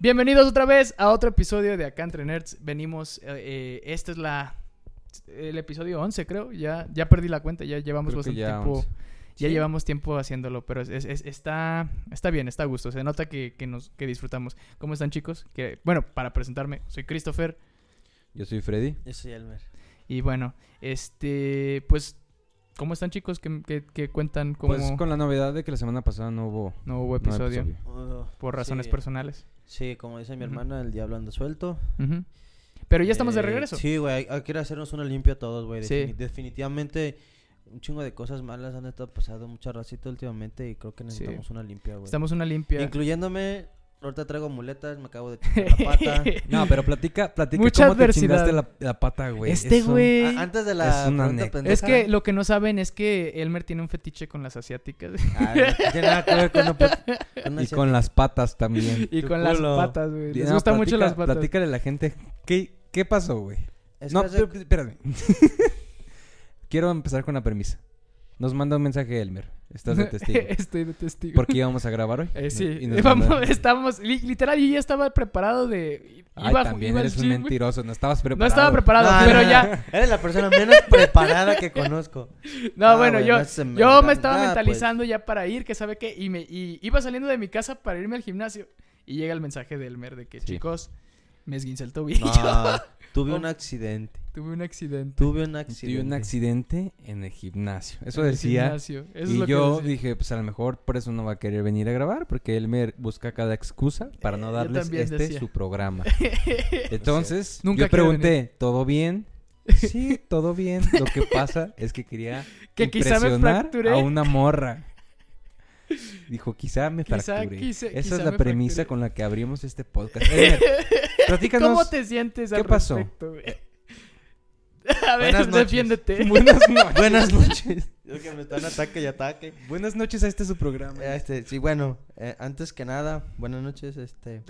Bienvenidos otra vez a otro episodio de Acá Entre Nerds. Venimos, eh, este es la el episodio 11 creo, ya, ya perdí la cuenta, ya llevamos Creo bastante ya tiempo. 11. Ya Sí. llevamos tiempo haciéndolo, pero es- es- es- está, está bien, está a gusto. Se nota que, que nos, que disfrutamos. ¿Cómo están chicos? Que, bueno, para presentarme, soy Christopher. Yo soy Freddy. Yo soy Elmer. Y bueno, este, pues, ¿cómo están chicos? ¿Qué, qué- qué cuentan? ¿Cómo Pues con la novedad de que la semana pasada no hubo no hubo episodio? episodio. Por razones sí. personales. Sí, como dice mi Ujú. hermana, el diablo anda suelto. Ujú. Pero ya estamos de Eh, regreso. Sí, güey, hay, hay que hacernos una limpia a todos, güey. Sí. Defini- definitivamente un chingo de cosas malas han estado pasando mucha racita últimamente y creo que necesitamos una limpia, güey. Estamos una limpia. Incluyéndome, ahorita traigo muletas, me acabo de chingar la pata. No, pero platica, platica Mucha cómo te chingaste la, la pata, güey. este güey... A- antes de la Es una pregunta anécdota. pendeja. Es que lo que no saben es que Elmer tiene un fetiche con las asiáticas. Ah, no tiene nada que ver con, una con una Y con las patas también. y Tu con las patas, güey. Les No, gustan mucho las patas. Platícale a la gente. ¿Qué, qué pasó, güey? Es No, espérame. Quiero empezar con la premisa. Nos manda un mensaje Elmer. Estás de testigo. Estoy de testigo. Porque íbamos a grabar hoy. Eh, sí, Y nos Vamos- estábamos, li- literal, yo ya estaba preparado de... Ay, iba- también iba eres un mentiroso. No estabas No preparado. estaba preparado, No, pero no, ya... Eres la persona menos preparada que conozco. No, Ah, bueno, yo, no me yo me estaba nada, pues. mentalizando ya para ir, que sabe qué, y, me, y iba saliendo de mi casa para irme al gimnasio. Y llega el mensaje de Elmer de que, Sí. chicos, me esguince el tobillo. Tuve un accidente. Tuve un accidente. Tuve un accidente. Tuve un accidente en el gimnasio. Eso en el decía. gimnasio. Eso es y lo yo decía. dije, pues a lo mejor por eso no va a querer venir a grabar, porque él me busca cada excusa para Eh, no yo darles este decía. su programa. Entonces, Nunca yo pregunté, ¿todo bien? Sí, todo bien. Lo que pasa es que quería Que quizá me impresionar fracturé. a una morra. Dijo, quizá me Quizá fracturé. Esa quizá es la premisa fracturé. con la que abrimos este podcast. Platícanos. ¿Cómo te sientes al ¿qué pasó? respecto, güey? A ver, Buenas noches. defiéndete. Buenas noches. Buenas noches. Es que me están ataque y ataque. Buenas noches a este su programa. Eh, Este, sí, bueno, eh, antes que nada, buenas noches, este.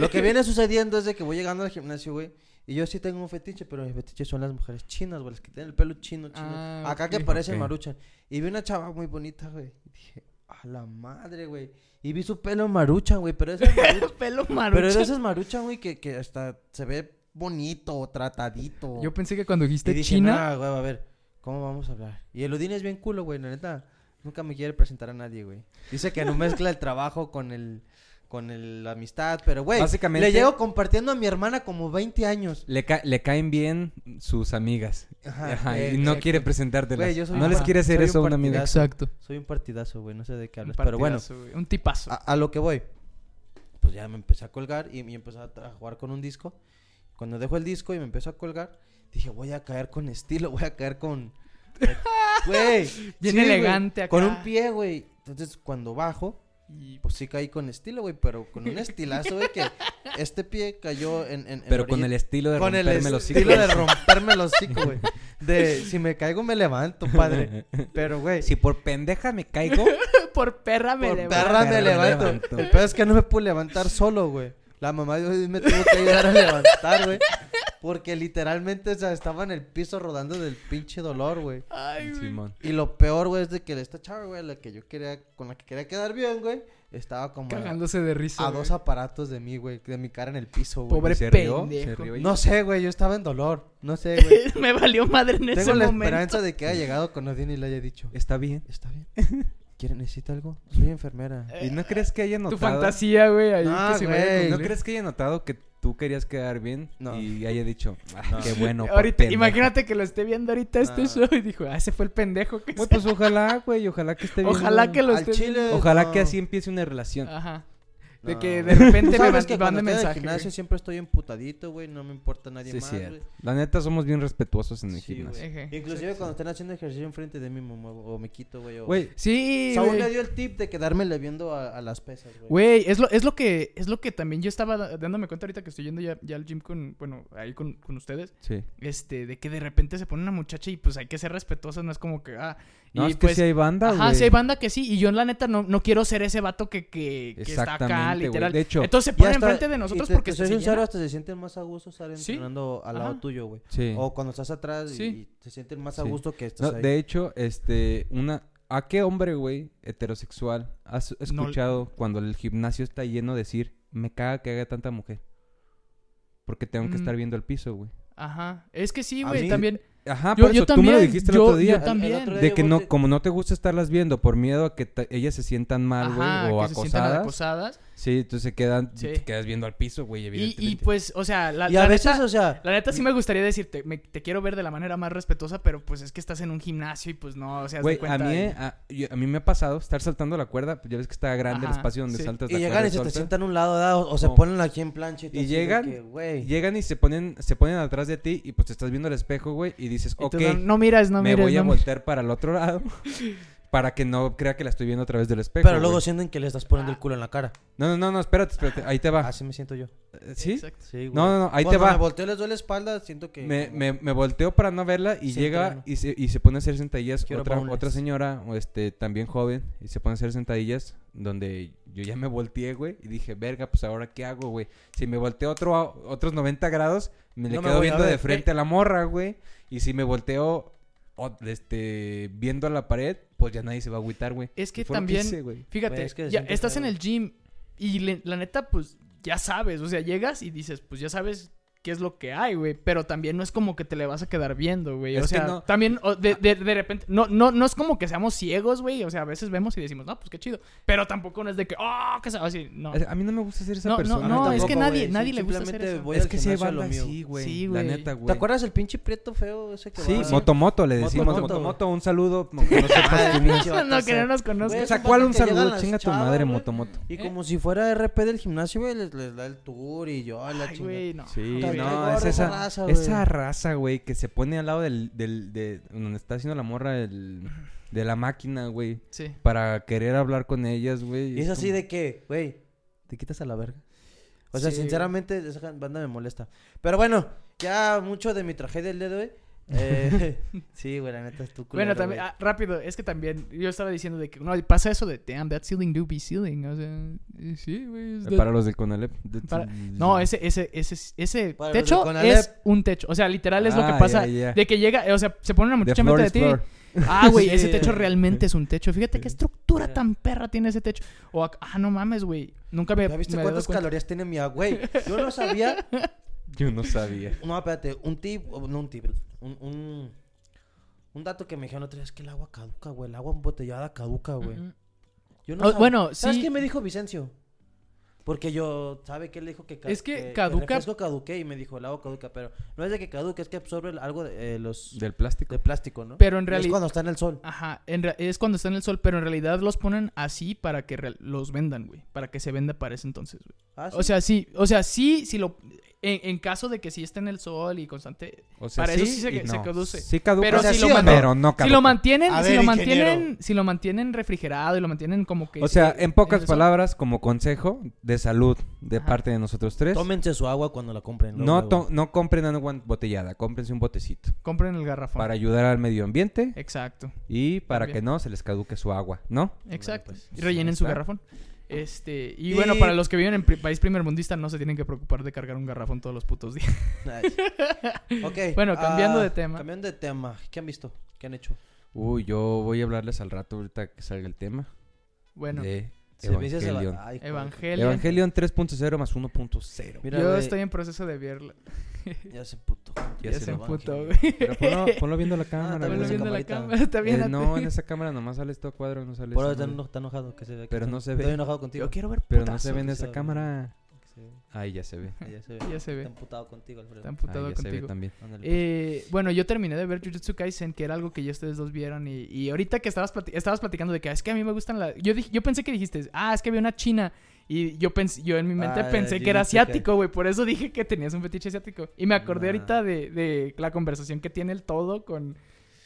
Lo que viene sucediendo es de que voy llegando al gimnasio, güey. Y yo sí tengo un fetiche, pero mi fetiche son las mujeres chinas, güey, las que tienen el pelo chino, chino. Ah, Acá que parecen Ok. maruchan. Y vi una chava muy bonita, güey. Y dije, a la madre, güey. Y vi su pelo maruchan, güey, pero ese es maruchan. Pelo pero ese es maruchan, güey, que, que hasta se ve bonito, tratadito. Yo pensé que cuando Y dijiste dije, China... "Nah, güey, a ver, ¿cómo vamos a hablar? Y el Udine es bien culo, güey, la neta. Nunca me quiere presentar a nadie, güey. Dice que no mezcla el trabajo con el con el, la amistad, pero güey, Básicamente- le llevo compartiendo a mi hermana como 20 años. Le, ca- le caen bien sus amigas. Ajá, Ajá, eh, y no eh, quiere presentártelas. güey, yo soy no un les quiere hacer eso a un una amiga. Exacto. Soy un partidazo, güey, no sé de qué hablas, pero bueno. Un tipazo. a, a lo que voy. Pues ya me empecé a colgar y me empecé a, jugar con un disco. Cuando dejo el disco y me empiezo a colgar, dije, voy a caer con estilo, voy a caer con... Güey. Bien sí, elegante acá. Con un pie, güey. Entonces, cuando bajo, Y- pues sí caí con estilo, güey, pero con un estilazo, güey, que este pie cayó en... Pero con el estilo de con el romperme los estilo hocico. de romperme los hocico, güey. De si me caigo me levanto, padre. Pero, güey, Si por pendeja me caigo, Por perra me por levanto. perra me Perra me levanto. levanto. El peor es que no me pude levantar solo, güey. La mamá de hoy me tuvo que ayudar a levantar, güey. Porque literalmente, o sea, estaba en el piso rodando del pinche dolor, güey. Ay. Simón. Y lo peor, güey, es de que esta chava, güey, la que yo quería, con la que quería quedar bien, güey, estaba como a, Cagándose de risa. a güey. dos aparatos de mí, güey, de mi cara en el piso, güey. Pobre ¿Y se rió? pendejo. ¿Se rió? No sé, güey, yo estaba en dolor. No sé, güey. me valió madre en ese Tengo la momento. esperanza de que haya llegado con Odín y le haya dicho, Está bien. está bien. ¿Quiere, necesita algo? Soy enfermera. ¿Y no crees que haya Tu notado? fantasía, güey, ahí No, que se güey. vaya a ¿No crees que haya notado que tú querías quedar bien? No. Y haya dicho, ah, No. qué bueno. por Ahorita, pendejo". imagínate que lo esté viendo ahorita este No. show y dijo, ah, ese fue el pendejo que Güey, pues ojalá, güey, ojalá que esté bien. Ojalá que lo esté chile. Ojalá no. que así empiece una relación. Ajá. De No. que de repente me que mande cuando estoy en el mensaje. gimnasio güey. siempre estoy emputadito, güey, no me importa nadie Sí, más, sí. güey. La neta, somos bien respetuosos en el Sí, gimnasio. Inclusive exacto. cuando estén haciendo ejercicio enfrente de mí me muevo o me quito, güey. o- Güey, Sí, Saúl güey. me dio el tip de quedármele viendo a, a las pesas, güey. Güey, es lo, es lo que, es lo que también yo estaba dándome cuenta ahorita que estoy yendo ya, ya al gym con, bueno, ahí con, con ustedes, sí. este, de que de repente se pone una muchacha y pues hay que ser respetuosos, no es como que, ah, No, y es que pues, si hay banda, ajá, güey. si hay banda que sí, y yo la neta no, no quiero ser ese vato que, que, que está acá, Literal. De hecho, Entonces se ponen enfrente de y nosotros te- porque te se, soy se sincero, llena. hasta se sienten más a gusto estar Sí. entrenando al lado Ajá. tuyo, güey. Sí. O cuando estás atrás Sí. y se sienten más a gusto que estás No, ahí. de hecho, este, una... ¿A qué hombre, güey, heterosexual has escuchado cuando el gimnasio está lleno decir me caga que haga tanta mujer. Porque tengo que Mm. estar viendo el piso, güey. Ajá. Es que sí, güey, también. Ajá, Yo- por yo eso tú me lo también, dijiste yo- el otro día. yo también. El otro día De yo que no, como no te gusta estarlas viendo por miedo a que ellas se sientan mal, güey, o que se sientan acosadas. Sí, entonces se quedan, Sí. te quedas viendo al piso, güey, Y, evidentemente. y pues, o sea, la, Y la a veces, neta, o sea, la neta sí me gustaría decirte, me- te quiero ver de la manera más respetuosa, pero pues es que estás en un gimnasio y pues no, o sea, de Güey, a cuenta mí, y- eh, a, yo- a mí me ha pasado estar saltando la cuerda, pues ya ves que está grande el espacio donde sí. saltas y la llegan cuerda y se te sientan a un lado, ¿verdad? o, o se ponen aquí en plancha y, tú Y de llegan- que, güey. Llegan y se ponen, se ponen atrás de ti y pues te estás viendo al espejo, güey, y dices, y tú ok, no, no miras, no me mires, voy a no voltear para el otro lado para que no crea que la estoy viendo a través del espejo. Pero luego güey. sienten que le estás poniendo el culo en la cara. No, no, no, no, espérate, espérate, ahí te va. Así me siento yo. Eh, ¿Sí? Exacto. Sí, güey. No, no, no, ahí te Cuando va. me volteo les doy la espalda, siento que... Me, me, me volteo para no verla y Sí, llega claro. y se, y se pone a hacer sentadillas Quiero otra, boneless. otra señora, o este, también joven, y se pone a hacer sentadillas donde yo ya me volteé, güey, y dije, verga, pues ahora qué hago, güey. Si me volteo otro, a- otros 90 grados, me le No me quedo voy a viendo de ver. frente a la morra, güey. Y si me volteo o- este, viendo a la pared, pues ya nadie se va a agüitar, güey. Es que también- hice. Fíjate, Güey, es que ya siempre estás en el gym y le- la neta, pues ya sabes, o sea, llegas y dices, pues ya sabes qué es lo que hay, güey, pero también no es como que te le vas a quedar viendo, güey, o sea, no. también o de, de, de repente, no, no, no es como que seamos ciegos, güey, o sea, a veces vemos y decimos, no, pues qué chido, pero tampoco no es de que, oh, que se así, no. A mí no me gusta ser esa No, no, persona. no, güey. es que nadie- güey. nadie Sí, le gusta simplemente eso. voy es que sí hay banda mío. así, güey. Sí, La neta, güey. ¿Te acuerdas el pinche prieto feo ese que Sí, va? Motomoto le decimos. Motomoto, Motomoto, un saludo. no vato no, que no nos conozca. Güey, O sea, Esos ¿cuál vatos un saludo? Chinga tu madre. Motomoto. Y ¿Eh? como si fuera RP del gimnasio, güey, les, da el tour y yo, la Ay, chingada. Güey, no. Es esa esa, raza, güey. esa raza, güey, que se pone al lado del, del, de donde está haciendo la morra el, de la máquina, güey, Sí. para querer hablar con ellas, güey. Y es así como- de que, güey, te quitas a la verga. O sea, Sí, sinceramente, esa banda me molesta. Pero bueno, ya mucho de mi tragedia el día de hoy. Eh, sí, güey, la neta es tu culero, Bueno, también, ah, rápido, es que también yo estaba diciendo de que no, pasa eso de damn, that ceiling do be ceiling, o sea, sí, güey. es Eh, de- Para los del Conalep. Para- No, ese, ese, ese, ese Para los de techo Conalep. es un techo. O sea, literal es lo que Ah, pasa. De que llega, o sea, se pone una muchacha enfrente de ti. floor. Ah, güey, Sí. ese techo realmente es un techo. Fíjate qué estructura tan perra tiene ese techo. O, ac- ah, no mames, güey. Nunca me, ¿Ya viste me había dado cuántas cuenta. calorías tiene mi agua? Güey, yo no sabía. Yo no sabía. No, espérate, un tip, no un tip, un, un, un dato que me dijeron otro día es que el agua caduca, güey. El agua embotellada caduca, güey. Yo no Oh, sab- bueno, ¿Sabes sí. qué me dijo Vicencio? Porque yo, ¿sabe qué le dijo que Es que el caduca- refresco caduque y me dijo, el agua caduca, pero no es de que caduque, es que absorbe el- algo de eh, los Del plástico. de plástico, ¿no? Pero en Y Es realidad. cuando está en el sol. Ajá, en es cuando está en el sol, pero en realidad los ponen así para que los vendan, güey. Para que se venda para ese entonces, güey. Ah, ¿sí? O sea, sí, o sea, sí, si lo. En, en caso de que sí esté en el sol y constante. O sea, para eso sí se- y se no. produce. Sí caduca, Pero si sí lo pero no caduca. Si lo mantienen, A si lo ingeniero. mantienen, si lo mantienen refrigerado y lo mantienen como que. O sea, sí, en pocas palabras, como consejo de salud de Ajá. parte de nosotros tres, Tómense su agua cuando la compren. no, to- no compren agua embotellada, cómprense un botecito. Compren el garrafón. Para ayudar al medio ambiente Exacto, y para También. que no se les caduque su agua, ¿no? exacto. pues, y rellenen su garrafón. Este, y, Y- bueno, para los que viven en pri- país primermundista no se tienen que preocupar de cargar un garrafón todos los putos días. Ay. ok. Bueno, cambiando ah, de tema. Cambiando de tema. ¿Qué han visto? ¿Qué han hecho? Uy, yo voy a hablarles al rato ahorita que salga el tema Bueno, de Evangelion. Ay. Evangelion. Evangelion 3.0 más 1.0. Mira, Yo estoy en proceso de verla. Ya se puto. Ya Ya se Evangelion. güey. Pero ponlo, ponlo viendo la cámara, también Ponlo viendo la cámara, está bien. Eh, no, en esa cámara nomás sale esto a cuadro, no sale Por eso está enojado que se ve. Pero no se ve. Estoy enojado contigo. Yo quiero ver Pero no se ve en esa ve. Ahí ya se ve. Ya se ve. Ya se ve. Está contigo, Alfredo. Está Ahí emputado ya se ve contigo. también. Pues. Eh, bueno, yo terminé de ver Jujutsu Kaisen, que era algo que ya ustedes dos vieron. Y, y ahorita que estabas, plati- estabas platicando de que "Ah, es que a mí me gustan las. Yo, dije- yo pensé que dijiste, ah, es que había una china. Y yo pensé, yo en mi mente Ah, pensé que era asiático, güey. Por eso dije que tenías un fetiche asiático. Y me acordé Nah. ahorita de, de la conversación que tiene el todo con.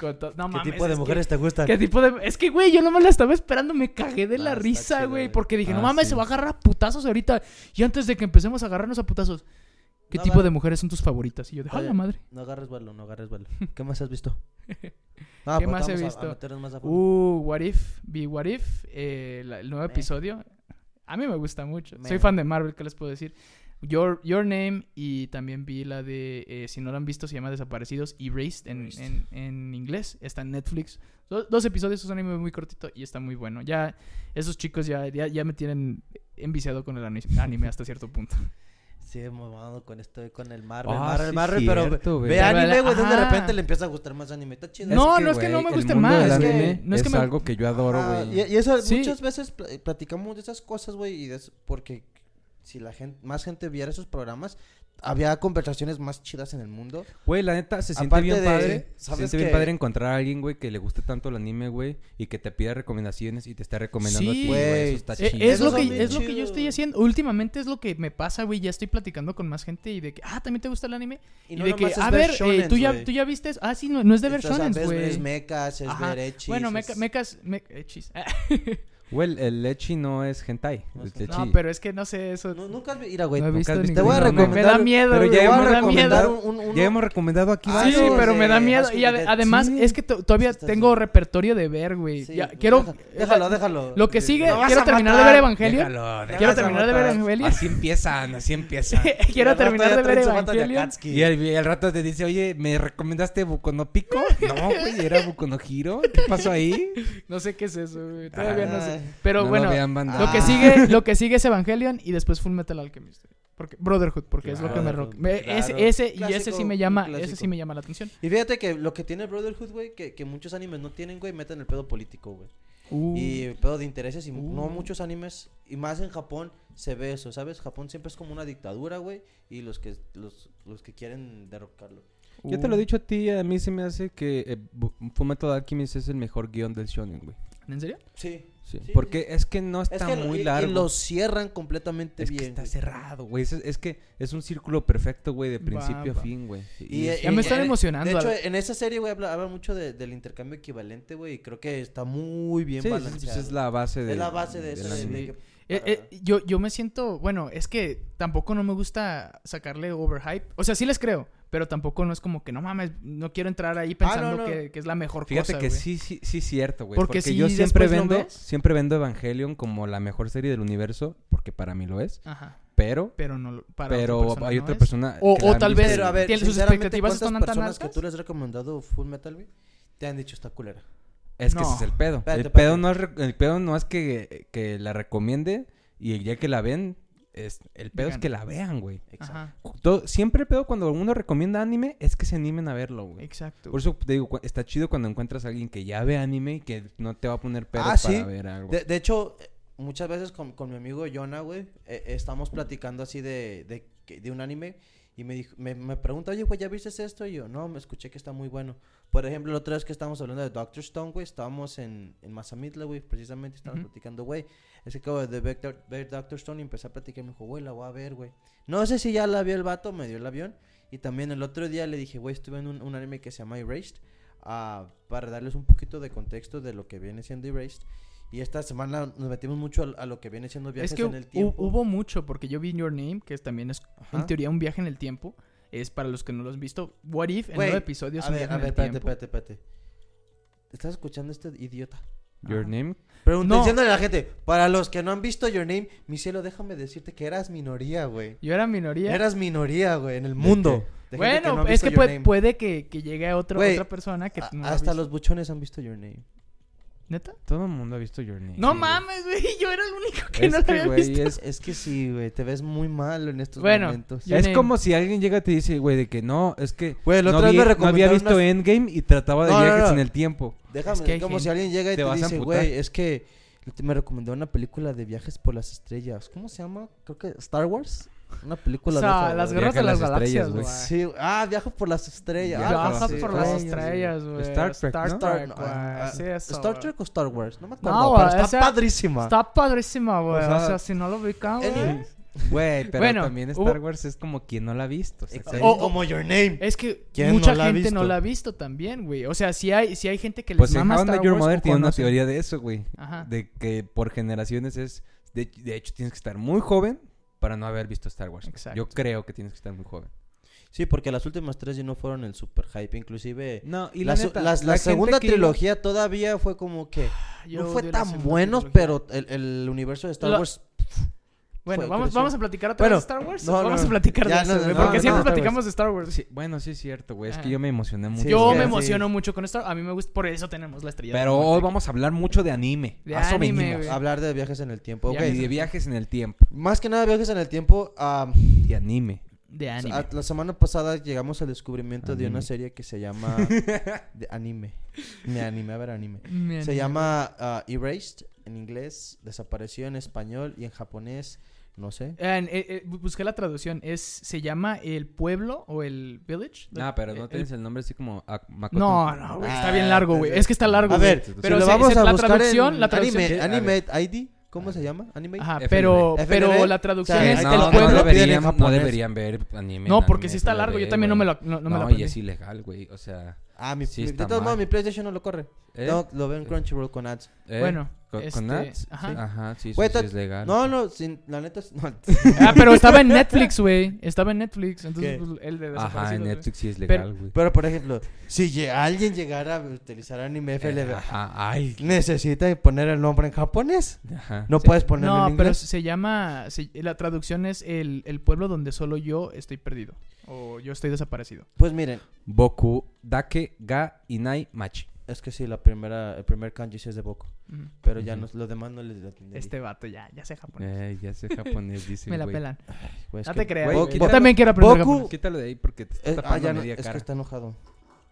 Con to- No ¿Qué mames. tipo de es mujeres que- te gustan? ¿Qué tipo de.? Es que, güey, yo nomás la estaba esperando. Me cagué de Ah, la está risa, güey. güey. Porque dije, no Ah, mames, sí. se va a agarrar a putazos ahorita. Y antes de que empecemos a agarrarnos a putazos. ¿Qué No tipo agarra- de mujeres son tus favoritas? Y yo de, ¡a Oye, la madre! No agarres vuelo, no agarres vuelo. ¿Qué más has visto? Ah, ¿Qué más he a- visto? A, meternos más a fondo. Uh, What If, Be What If, eh, la- el nuevo episodio. A mí me gusta mucho. Soy fan de Marvel, ¿qué les puedo decir? Your, Your Name y también vi la de, eh, si no la han visto, se llama Desaparecidos, Erased en, Erased. en, en inglés. Está en Netflix. Do- dos episodios, es un anime muy cortito y está muy bueno. Ya, esos chicos ya, ya, ya me tienen enviciado con el ani- anime hasta cierto punto. Sí, mamado con esto, con el Marvel. Ah, Marvel, sí, Marvel, pero ve Pero anime, güey, de repente le empieza a gustar más anime. Está chido. No, no es que no me guste más, es que- no es que es me- algo que yo adoro, güey. Y, y eso Sí. muchas veces pl- platicamos de esas cosas, güey, y de eso- porque si la gente, más gente viera esos programas, había conversaciones más chidas en el mundo. Güey, la neta, se siente Aparte bien de- padre. Se ¿sabes siente bien qué? padre encontrar a alguien, güey, que le guste tanto el anime, güey, y que te pida recomendaciones y te esté recomendando a Sí, ti, güey. güey. Eso está Eh, chido. es, Esos lo son que, es lo que yo chidos. estoy haciendo. Últimamente es lo que me pasa, güey. Ya estoy platicando con más gente y de que, ah, ¿también te gusta el anime? Y, no de que, nomás es a ver, eh, shonens, tú, ya, güey. tú ya viste eso? Ah, sí, no, no es de ver Estás a shonens, güey. Es Ajá. ver echis, Bueno, es- meca, mecas, me- echis. Güey, el, lechi no es hentai. No el es lechi. no, pero es que no sé eso. No, nunca has vi- Mira, güey. no he nunca visto has visto Te voy a recomendar. Me da miedo, pero güey, ya te voy hemos un- un- Ya hemos recomendado aquí Ah, Sí, varios. pero me da miedo. Y además, Sí. es que to- todavía tengo repertorio de ver, güey. Sí, Ya, deja- quiero. Déjalo, déjalo. Lo que sigue, quiero terminar de ver Evangelion. Déjalo, Quiero déjalo. terminar de ver matar. Evangelion. Así empiezan, así empiezan. Quiero terminar de ver. Akatsuki. Y al, rato te dice, oye, ¿me recomendaste Boku no Pico? No, güey, era Boku no Hiro. ¿Qué pasó ahí? No sé qué es eso, güey. Todavía no sé. Pero No bueno, lo que Ah. sigue, lo que sigue es Evangelion y después Full Metal Alchemist. Porque Brotherhood, porque es lo que me, Claro, ro- me- claro. ese, ese y ese sí me llama, ese sí me llama la atención. Y fíjate que lo que tiene Brotherhood, güey, que, que muchos animes no tienen, güey, meten el pedo político, güey. Uh, Y el pedo de intereses y Uh. no muchos animes, y más en Japón, se ve eso, ¿sabes? Japón siempre es como una dictadura, güey, y los que, los, los que quieren derrocarlo. Yo te lo he uh. dicho a ti, a mí se me hace que eh, Fullmetal Alchemist es el mejor guion del shonen, güey. ¿En serio? Sí. Sí, Sí, porque sí. es que no Es está que muy y- largo. Y lo cierran completamente es que bien. está güey. cerrado, güey. Es, es que es un círculo perfecto, güey, de principio va. a fin, güey. Y, es- eh, Ya me y- están emocionando, De hecho, en esa serie, güey, habla, habla mucho de- del intercambio equivalente, güey, y creo que está muy bien balanceado. pues es la base de Es la base de eso. de- de Eh, eh, yo, yo me siento, bueno, es que tampoco no me gusta sacarle overhype. O sea, sí les creo, pero tampoco no es como que no mames, no quiero entrar ahí pensando Ah, no. Que, que es la mejor Fíjate cosa. que güey. sí, sí, sí, cierto, güey. Porque Porque, si yo siempre vendo, ves- siempre vendo Evangelion como la mejor serie del universo, porque para mí lo es. Ajá. Pero, Pero no para pero otra persona hay no otra es. persona. O- o tal vez- Pero a ver, ¿Tiene- sus expectativas ¿cuántas están tan personas que tú les has recomendado Full Metal, güey, te han dicho esta culera? Es que No. ese es el pedo. Espérate, el, pedo no es el pedo no es que, que la recomiende y ya que la ven, es, el pedo Digan. es que la vean, güey. Ajá, Todo- siempre el pedo cuando uno recomienda anime es que se animen a verlo, güey. exacto. Por eso te digo, está chido cuando encuentras a alguien que ya ve anime y que no te va a poner pedos Ah, para sí. ver algo. De, de hecho, muchas veces con, con mi amigo Jonah, güey, eh, estamos platicando así de, de, un anime y me, dijo, me, me pregunta, oye, güey, ¿ya viste esto? Y yo, no, me escuché que está muy bueno. Por ejemplo, la otra vez que estábamos hablando de Doctor Stone, güey, estábamos en, en Mazamitla, güey, precisamente estábamos platicando, güey, es que acabo de ver, Doc- ver Doctor Stone y empecé a platicar y me dijo, güey, la voy a ver, güey. No sé si ya la vio el vato, me dio el avión. Y también el otro día le dije, güey, estuve en un, un anime que se llama Erased. ah, para darles un poquito de contexto de lo que viene siendo Erased. Y esta semana nos metimos mucho a, a lo que viene siendo viajes Es que en el tiempo. hubo mucho, porque yo vi Your Name, que también es Ajá. en teoría un viaje en el tiempo. Es para los que no lo han visto. What If, en nueve episodios, A ver, a ver, espérate, espérate, espérate. ¿Estás escuchando este idiota? Your Ajá. name. No. diciéndole a la gente, para los que no han visto Your Name, mi cielo, déjame decirte que eras minoría, güey. Yo era minoría. Eras minoría, güey, en el mundo. de bueno, que no ha es que puede, puede que, que llegue a otro- otra persona que A- no hasta visto. los buchones han visto Your Name. ¿Neta? Todo el mundo ha visto Your Name. No Sí, mames, güey. Yo era el único que Es no lo había güey, visto. es- Es que sí, güey, te ves muy mal en estos Bueno, momentos. Es Name. como si alguien llega y te dice, güey, de que no, es que Güey, la no, otra vez vi- me no había visto unas- Endgame y trataba de No, no, viajes no. en el tiempo. Déjame, Es que como gente- si alguien llega y Te te, vas a dice, güey, es que me recomendó una película de viajes por las estrellas. ¿Cómo se llama? Creo que Star Wars. Una película O sea, de las guerras de las las galaxias, estrellas, güey. Sí, ah, viajo por las estrellas. Viaja Viaja así. por Ah, las sí, estrellas, güey. Star Trek, ¿no? Trek, no, güey. ah, Sí, eso, ¿Star. Trek o Star Wars? No me acuerdo, No, pero está esa- padrísima. Está padrísima, güey. O O sea, sea, si no lo ubican, güey. Güey, pero Bueno, también Star Wars es como quien no la ha visto. o sea. O- como Your Name. Es que ¿Quién mucha no gente no la ha visto también, güey. O sea, si hay, si hay gente que les Pues mama How I Met Star Your Wars Mother tiene una teoría de eso, güey. Ajá. De que por generaciones es... De, de hecho, tienes que estar muy joven para no haber visto Star Wars. Exacto. Yo creo que tienes que estar muy joven. Sí, porque las últimas tres ya no fueron el super hype. Inclusive... No, y la, la, neta, la segunda iba- trilogía todavía fue como que... Yo no fue tan buenos, trilogía. pero el, el universo de Star Wars... Bueno, vamos, creció. vamos a platicar otra Bueno, vez de Star Wars. no, vamos a platicar ya, de eso, no, güey, no, porque no, siempre no, platicamos de Star Wars. Sí, bueno, sí es cierto, güey. Es Ah. que yo me emocioné mucho. Yo me sí. emociono mucho con Star A mí me gusta, por eso tenemos la estrella. de Pero hoy vamos a hablar mucho de anime. De A eso anime, venimos. güey. Hablar de viajes en el tiempo. Ok. Viajes Y de viajes en el tiempo. Más que nada viajes en el tiempo. ah, Y anime. de anime. a- la semana pasada llegamos al descubrimiento de una Anime. serie que se llama... de anime. Me animé a ver anime. Me Se anime. llama ah, Erased en inglés, desapareció en español y en japonés, no sé. En- eh, eh, bu- busqué la traducción. Es, se llama el pueblo o el village. Ah, pero no El- tienes el nombre así como Makoto. No, no, güey. Está Ah, bien largo, güey. Es que está largo, A güey. ver, pero si lo se- vamos se- a la buscar traducción, en la traducción. anime, A ver. Animate ID, ¿cómo se llama? Animate. Ajá, pero, pero la traducción O sea, es no, el no, pueblo. en deberían, no deberían ver anime. No, porque anime sí está largo. Yo también no me lo, no, no me lo No, y es ilegal, güey. O sea, Ah, mi, Sí mi- está de todos modos, mi PlayStation no lo corre. ¿eh? No, lo veo en Crunchyroll con ads. ¿Eh? Bueno, ¿Con, este, con ads? ajá. Sí. Ajá, sí, eso Güey, sí ta- es legal. No, no, sin, la neta, es- no. Ah, pero estaba en Netflix, güey. Estaba en Netflix. Entonces, ¿Qué? pues, el de Ajá, en güey. Netflix sí es legal, güey. Pero, por ejemplo, si lle- alguien llegara a utilizar anime Eh, FLB, Ajá, ay. necesita poner el nombre en japonés. Ajá. No Sí. puedes ponerlo No, en pero inglés. se llama. se- la traducción es el, el pueblo donde solo yo estoy perdido. O yo estoy desaparecido. Pues miren, Boku Dake Ga Inai Machi. es que sí, la primera, el primer kanji sí es de Boku. Pero ya Ujú. no, los demás no les entendería. Este vato ya, ya sé japonés. Eh, ya sé japonés, dice. Me la pelan. No que te creas. Yo también quiero aprender Boku- japonés. Quítalo de ahí porque te está Eh, ah, ya no- media es que cara. está enojado.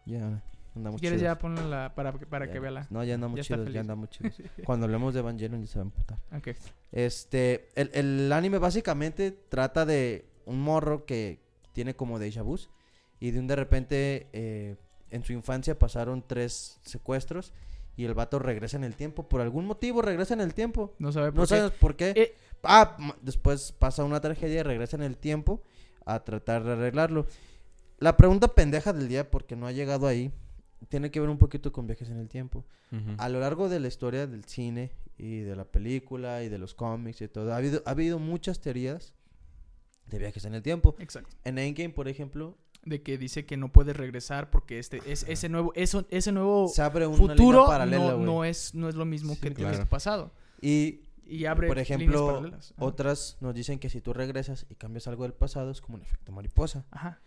Ya, andamos ¿Quieres chidos. ya ponla la- para, para Ya, que vea la... No, ya andamos ya chidos, ya andamos chidos. Cuando hablemos de Evangelion ya se va a emputar. Ok. Este, el, el anime básicamente trata de un morro que tiene como déjà vu y de un de repente eh, en su infancia pasaron tres secuestros y el vato regresa en el tiempo. Por algún motivo regresa en el tiempo. No sabe por No qué. sabes por qué. Eh, Ah, después pasa una tragedia y regresa en el tiempo a tratar de arreglarlo. La pregunta pendeja del día, porque no ha llegado ahí, tiene que ver un poquito con viajes en el tiempo. A lo largo de la historia del cine y de la película y de los cómics y todo, ha habido, ha habido muchas teorías de viajes en el tiempo. Exacto. En Endgame, por ejemplo, De que dice que no puede regresar porque este es ese nuevo eso, ese nuevo se abre una futuro línea paralela, no, no es no es lo mismo Sí, que claro. el pasado Y, y abre por ejemplo, otras nos dicen que si tú regresas y cambias algo del pasado es como un efecto mariposa. Ajá.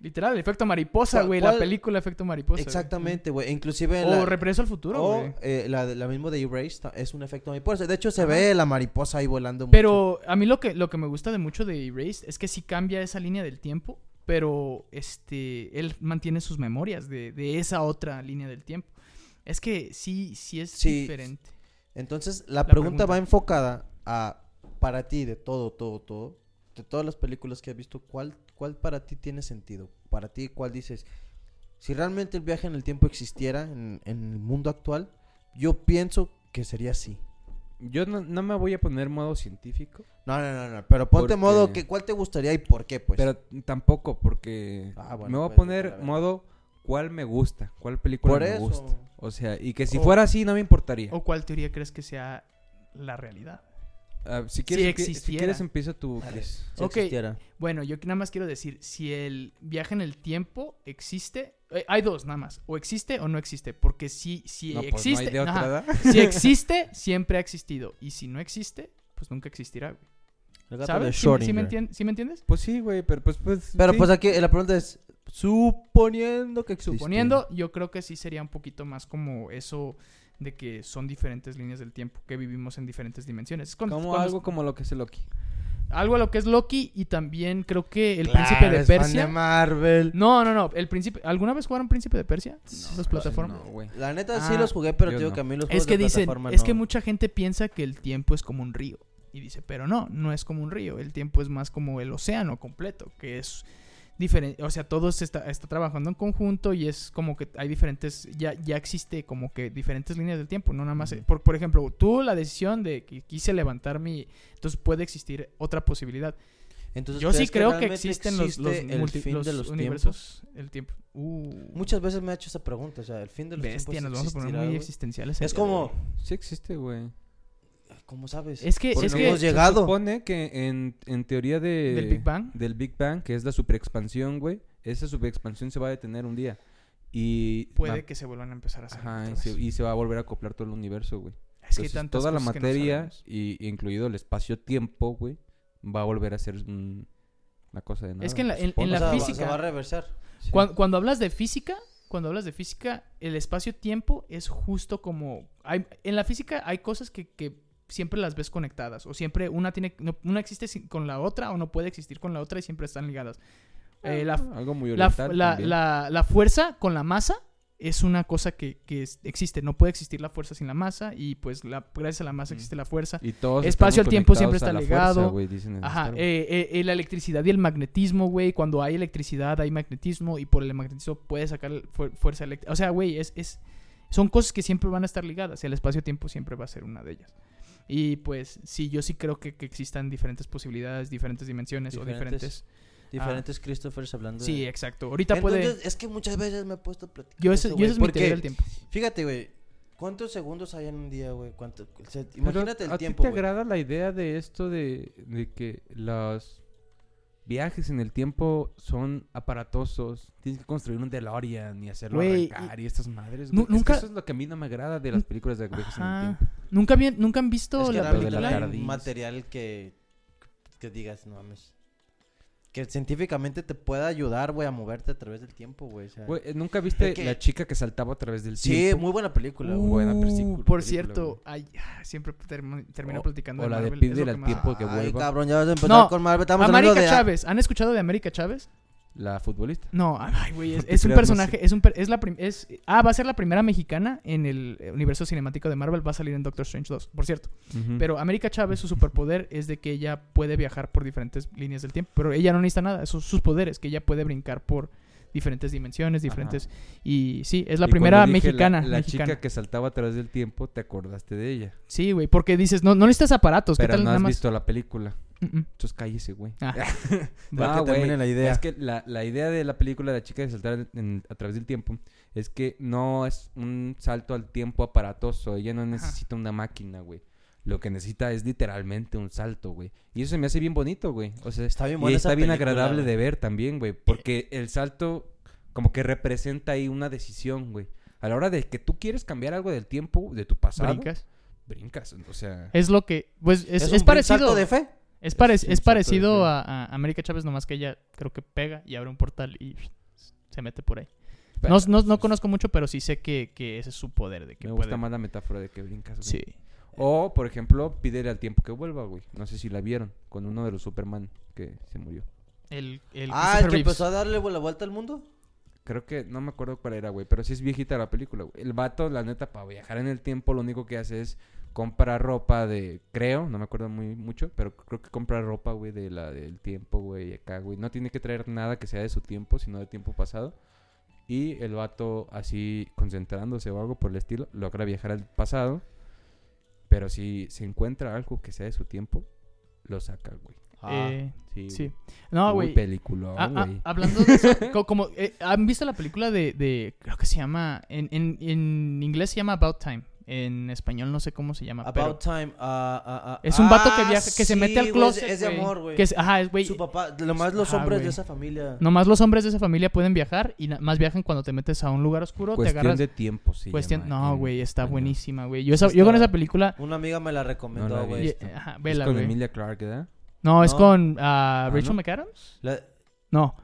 Literal, el efecto mariposa, ¿Cuál- güey, la película efecto mariposa. Exactamente, güey. Inclusive O la- regreso al futuro, O güey. eh, la, la mismo de Erased es un efecto mariposa. De hecho, se Ajá. ve la mariposa ahí volando. mucho. Pero a mí lo que, lo que me gusta de mucho de Erased es que sí cambia esa línea del tiempo, pero este él mantiene sus memorias de, de esa otra línea del tiempo. Es que sí, sí es Sí. diferente. Entonces, la, La pregunta, pregunta. va enfocada a, para ti, de todo, todo, todo, de todas las películas que has visto, ¿cuál, ¿cuál para ti tiene sentido? Para ti, ¿cuál dices? Si realmente el viaje en el tiempo existiera en, en el mundo actual, yo pienso que sería así. Yo no, no me voy a poner modo científico, No, no, no, no. Pero ponte Porque- modo, que, ¿cuál te gustaría y por qué, pues? pero tampoco porque Ah, bueno, me voy a pues, poner a modo cuál me gusta, cuál película Por me eso. gusta. O sea, y que si O- fuera así no me importaría. ¿O cuál teoría crees que sea la realidad? Ah, si, quieres, si existiera. quieres empieza Dale. Chris. Si Ok. existiera. Bueno, yo nada más quiero decir, si el viaje en el tiempo existe, eh, hay dos nada más, o existe o no existe, porque si, si No, pues no existe, hay de otra, ajá, ¿verdad? si existe, siempre ha existido, y si no existe, pues nunca existirá, güey. El gato de ¿Sabes? ¿Sí, me- sí me Schrödinger. entien- sí me entiendes? Pues sí, güey, pero pues... pues Pero sí. pues aquí la pregunta es, suponiendo que existe. Suponiendo, yo creo que sí sería un poquito más como eso de que son diferentes líneas del tiempo, que vivimos en diferentes dimensiones. Cuando- Como cuando- algo como lo que es el Loki. algo a lo que es Loki y también creo que el Claro, príncipe de Persia. de Marvel. No, no, no, el príncipe, ¿alguna vez jugaron príncipe de Persia? Las plataformas. No. La neta sí Ah, los jugué, pero digo no. que a mí los Es que de dicen, plataforma es no. que mucha gente piensa que el tiempo es como un río. Y dice, pero no, no es como un río. El tiempo es más como el océano completo, que es diferente. O sea, todo se está, está trabajando en conjunto y es como que hay diferentes, ya, ya existe como que diferentes líneas del tiempo. No nada más, Ujú. por, por ejemplo, tú la decisión de que quise levantar mi... Entonces puede existir otra posibilidad. Entonces, Yo sí ¿crees creo que realmente existen los, los, existe el multi- fin los de los universos. El tiempo. Uh, tiempos? Muchas veces me ha hecho esa pregunta, o sea, el fin de los bestia, nos tiempos vamos a poner muy existenciales. Es como. Sí existe, güey. ¿Cómo sabes? Es que- es no que- hemos se supone que en, en teoría de... ¿Del Big Bang? Del Big Bang, que es la superexpansión, güey. Esa superexpansión se va a detener un día. Y... Puede va- que se vuelvan a empezar a hacer. Ajá, y se, vez. y se va a volver a acoplar todo el universo, güey. Es que hay Entonces, toda la no materia, y, incluido el espacio-tiempo, güey, va a volver a ser un- una cosa de nada. Es que en la- se en- en supone. la O sea, va- física- Se va a reversar. Sí. Cuando, hablas de física, cuando hablas de física, el espacio-tiempo es justo como... Hay, en la física hay cosas que, que siempre las ves conectadas. O siempre una tiene... no- una existe sin- con la otra o no puede existir con la otra y siempre están ligadas. Eh, la, Algo muy la, la- fuerza con la masa es una cosa que, que es- existe. No puede existir la fuerza sin la masa y pues la, gracias a la masa Mm. existe la fuerza. Y todos espacio al tiempo siempre está ligado. Ajá, eh, eh, eh, la electricidad y el magnetismo, güey. Cuando hay electricidad hay magnetismo y por el magnetismo puedes sacar fu- fuerza eléctrica. O sea, güey, es, es, son cosas que siempre van a estar ligadas y el espacio-tiempo siempre va a ser una de ellas. Y pues sí, yo sí creo que, que existan diferentes posibilidades, diferentes dimensiones o Diferentes diferentes... Diferentes Christophers hablando Sí, de... exacto. Ahorita Entonces, puede... es que muchas veces me he puesto a platicar Yo, eso, yo es mi teoría del tiempo. Fíjate, güey. ¿Cuántos segundos hay en un día, güey? ¿Cuánto... Imagínate el ¿A tiempo, ti te güey. agrada la idea de esto de, de que los viajes en el tiempo son aparatosos? Tienes que construir un DeLorean y hacerlo arrancar y estas madres. nu- güey. Es que nunca- eso es lo que a mí no me agrada de las películas de viajes en el tiempo. ¿Nunca, vi- ¿Nunca han visto Es que la Lo de la película? tardis. material que, que digas, no mames. Que científicamente te pueda ayudar, güey, a moverte a través del tiempo, güey. o sea. ¿Nunca viste que- la chica que saltaba a través del sí, tiempo? muy buena película, Uh, buena película, por cierto, ay, ah, siempre term- termino O- platicando o la de Marvel, Pídele es lo al tiempo que Ay, vuelva. cabrón, ya vas a empezar No, con Marvel. Estamos América de... Chávez. ¿Han escuchado de América Chávez? La futbolista. No, ay, güey, es, un personaje, es un per- es la prim- es ah, va a ser la primera mexicana en el universo cinemático de Marvel, va a salir en Doctor Strange 2, por cierto. Pero América Chávez su superpoder es de que ella puede viajar por diferentes líneas del tiempo, pero ella no necesita nada, esos son sus poderes, que ella puede brincar por diferentes dimensiones, diferentes y sí, es la Y primera dije mexicana, La, la mexicana. chica que saltaba a través del tiempo, te acordaste de ella. Sí, güey, porque dices, no no necesitas aparatos, ¿qué Pero tal no nada has más? visto la película. Entonces cállese, güey. Ah, Para No, que termine güey, la idea. Es que la, la idea de la película de la chica de saltar en- a través del tiempo es que no es un salto al tiempo aparatoso. Ella no necesita una máquina, güey. Lo que necesita es literalmente un salto, güey. Y eso se me hace bien bonito, güey. O sea, Está bien y está bien película, agradable güey. de ver también, güey. Porque el salto como que representa ahí una decisión, güey. A la hora de que tú quieres cambiar algo del tiempo, de tu pasado, brincas. brincas. O sea, Es lo que pues es, ¿Es, es un parecido salto de fe? Es, pare- Sí, es parecido a, a América Chávez, nomás que ella creo que pega y abre un portal y se mete por ahí. No, pero, no, no conozco mucho, pero sí sé que, que ese es su poder de que Me puede... gusta más la metáfora de que brincas, güey. Sí. O, por ejemplo, pídele al tiempo que vuelva, güey. No sé si la vieron, con uno de los Superman que se murió. El, el Ah, el que Reeves. empezó a darle la vuelta al mundo. Creo que, no me acuerdo cuál era, güey, pero sí es viejita la película, güey. El vato, la neta, para viajar en el tiempo, lo único que hace es comprar ropa de, creo, no me acuerdo muy mucho, pero creo que compra ropa, güey, de la del tiempo, güey, acá, güey. No tiene que traer nada que sea de su tiempo, sino de tiempo pasado. Y el vato, así, concentrándose o algo por el estilo, logra viajar al pasado. Pero si se encuentra algo que sea de su tiempo, lo saca, güey. Ah. Eh, Sí, sí. güey. No, Muy güey. película, Ah, ah, güey. hablando de eso, co- como, eh, ¿han visto la película de, de- creo que se llama, en, en, en inglés se llama About Time, en español no sé cómo se llama, pero About Time. ah, ah, ah. es un vato que Ah, viaja, que se mete al closet, Es de amor, güey. que es- ajá, es, güey, Su papá, lo más los Ajá, hombres de esa familia. nomás los hombres de esa familia pueden viajar y más viajan cuando te metes a un lugar oscuro, te Cuestión agarras, de tiempo, sí. cuestión, llama no, güey, está buenísima, güey, yo, esa- yo con esa película, Una amiga me la No recomendó, güey. ajá, Es con. Emilia Clarke, ¿verdad? No, es No. con ah, Rachel ¿no? McAdams, La- no,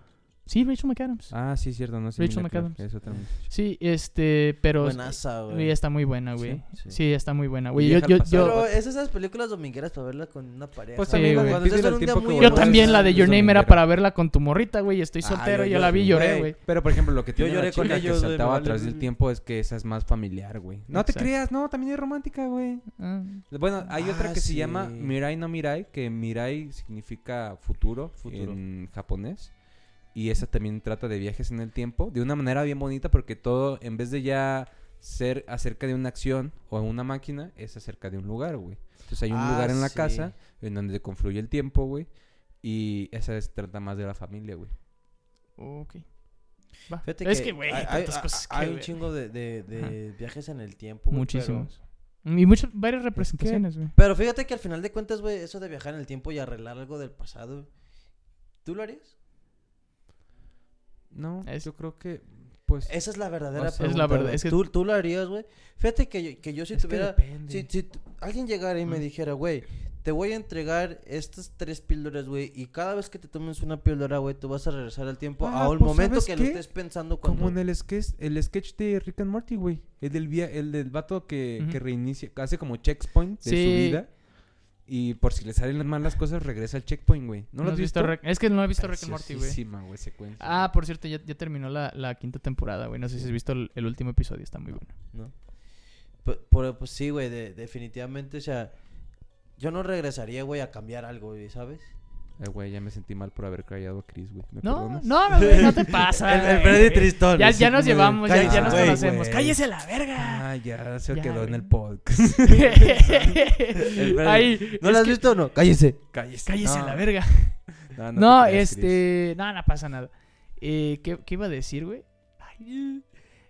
sí, Rachel McAdams, Ah, sí, cierto, no sé. Rachel McAdams. Es otra muchacha. sí, este, pero, Buenaza, güey, está muy buena, güey, Sí, sí. sí, está muy buena, güey, yo, yo, yo, Pero es esas películas domingueras para verla con una pareja. Pues Sí, también güey. la Cuando Pídele estás en al un día tiempo muy que Yo también la de es Your Name era para verla con tu morrita, güey. Estoy Ah, soltero, yo- yo, yo- la vi y lloré, güey. Pero, por ejemplo, lo que tiene lloré la con chica ellos, que saltaba a través del tiempo es que esa es más familiar, güey. No te creas, no, también es romántica, güey. Ah, Bueno, hay otra Ah, que se sí. llama Mirai no Mirai, que Mirai significa futuro, Futuro. en japonés. Y esa también trata de viajes en el tiempo, de una manera bien bonita porque todo, en vez de ya ser acerca de una acción o una máquina, es acerca de un lugar, güey. Entonces hay un Ah, lugar en la sí. casa en donde confluye el tiempo, güey. Y esa es, trata más de la familia, güey. ok. Va. Fíjate es que, güey, hay, tantas hay- cosas que hay un chingo de, de- de viajes en el tiempo. güey, Muchísimos. Y muchas, varias representaciones, güey. Pero, pero fíjate que al final de cuentas, güey, eso de viajar en el tiempo y arreglar algo del pasado, ¿tú lo harías? No, Es- yo creo que, pues... Esa es la verdadera O sea, pregunta. es la verdad, es que- ¿Tú, tú lo harías, güey. Fíjate que yo, que yo si es tuviera... depende. Si, si alguien llegara y me Mm. dijera, güey, te voy a entregar estas tres píldoras, güey, y cada vez que te tomes una píldora, güey, tú vas a regresar al tiempo Ah, a un pues, momento ¿sabes que qué? lo estés pensando cuando... Como en el sketch, el sketch de Rick and Morty, güey. El del, via- el del vato que, Ujú. que reinicia, hace como checkpoint de su Sí. vida. Y por si le salen las malas cosas, regresa al checkpoint, güey. ¿No lo has visto? Es que no he visto Rick and Morty, güey. Preciosísima, güey, secuencia. Ah, por cierto, ya, ya terminó la, la quinta temporada, güey. No sé si has visto el, el último episodio, está muy bueno. ¿no? Pu- Pero, pues sí, güey, de- definitivamente, o sea, yo no regresaría, güey, a cambiar algo, güey, ¿sabes? Eh, güey, ya me sentí mal por haber callado a Chris, güey. ¿Me No, perdonas? no, no, güey, no te pasa. El-. Freddy Tristón. Ya, ya nos llevamos, ya, ya "Cállese, nos güey, conocemos. güey". ¡Cállese la verga! Ah, ya se Ya, quedó en el podcast. Ahí, ¿No lo has que- visto o no? Cállese. Cállese. Cállese No. la verga. No, No, no te creas, Chris. este. No, no pasa nada. Eh, ¿qué, qué iba a decir, güey? Ay,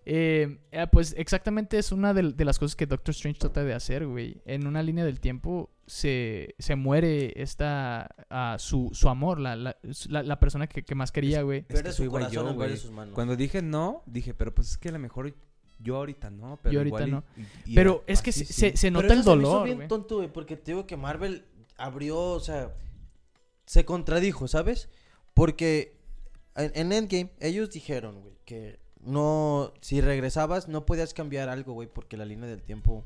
eh, eh, pues exactamente es una de, de las cosas que Doctor Strange trata de hacer, güey. En una línea del tiempo se, se muere esta. ah, su, su amor, la, la, la- persona que, que más quería, güey. Es Pierde que su corazón yo, en de güey. sus manos. Cuando dije no, dije, pero pues es que a lo mejor yo ahorita no, pero Yo ahorita igual no. y- y Pero es que se, sí. se, se Pero nota el eso se me hizo dolor, bien güey. tonto, güey, porque te digo que Marvel abrió, o sea, se contradijo, ¿sabes? Porque en, en Endgame ellos dijeron, güey, que no, si regresabas no podías cambiar algo, güey, porque la línea del tiempo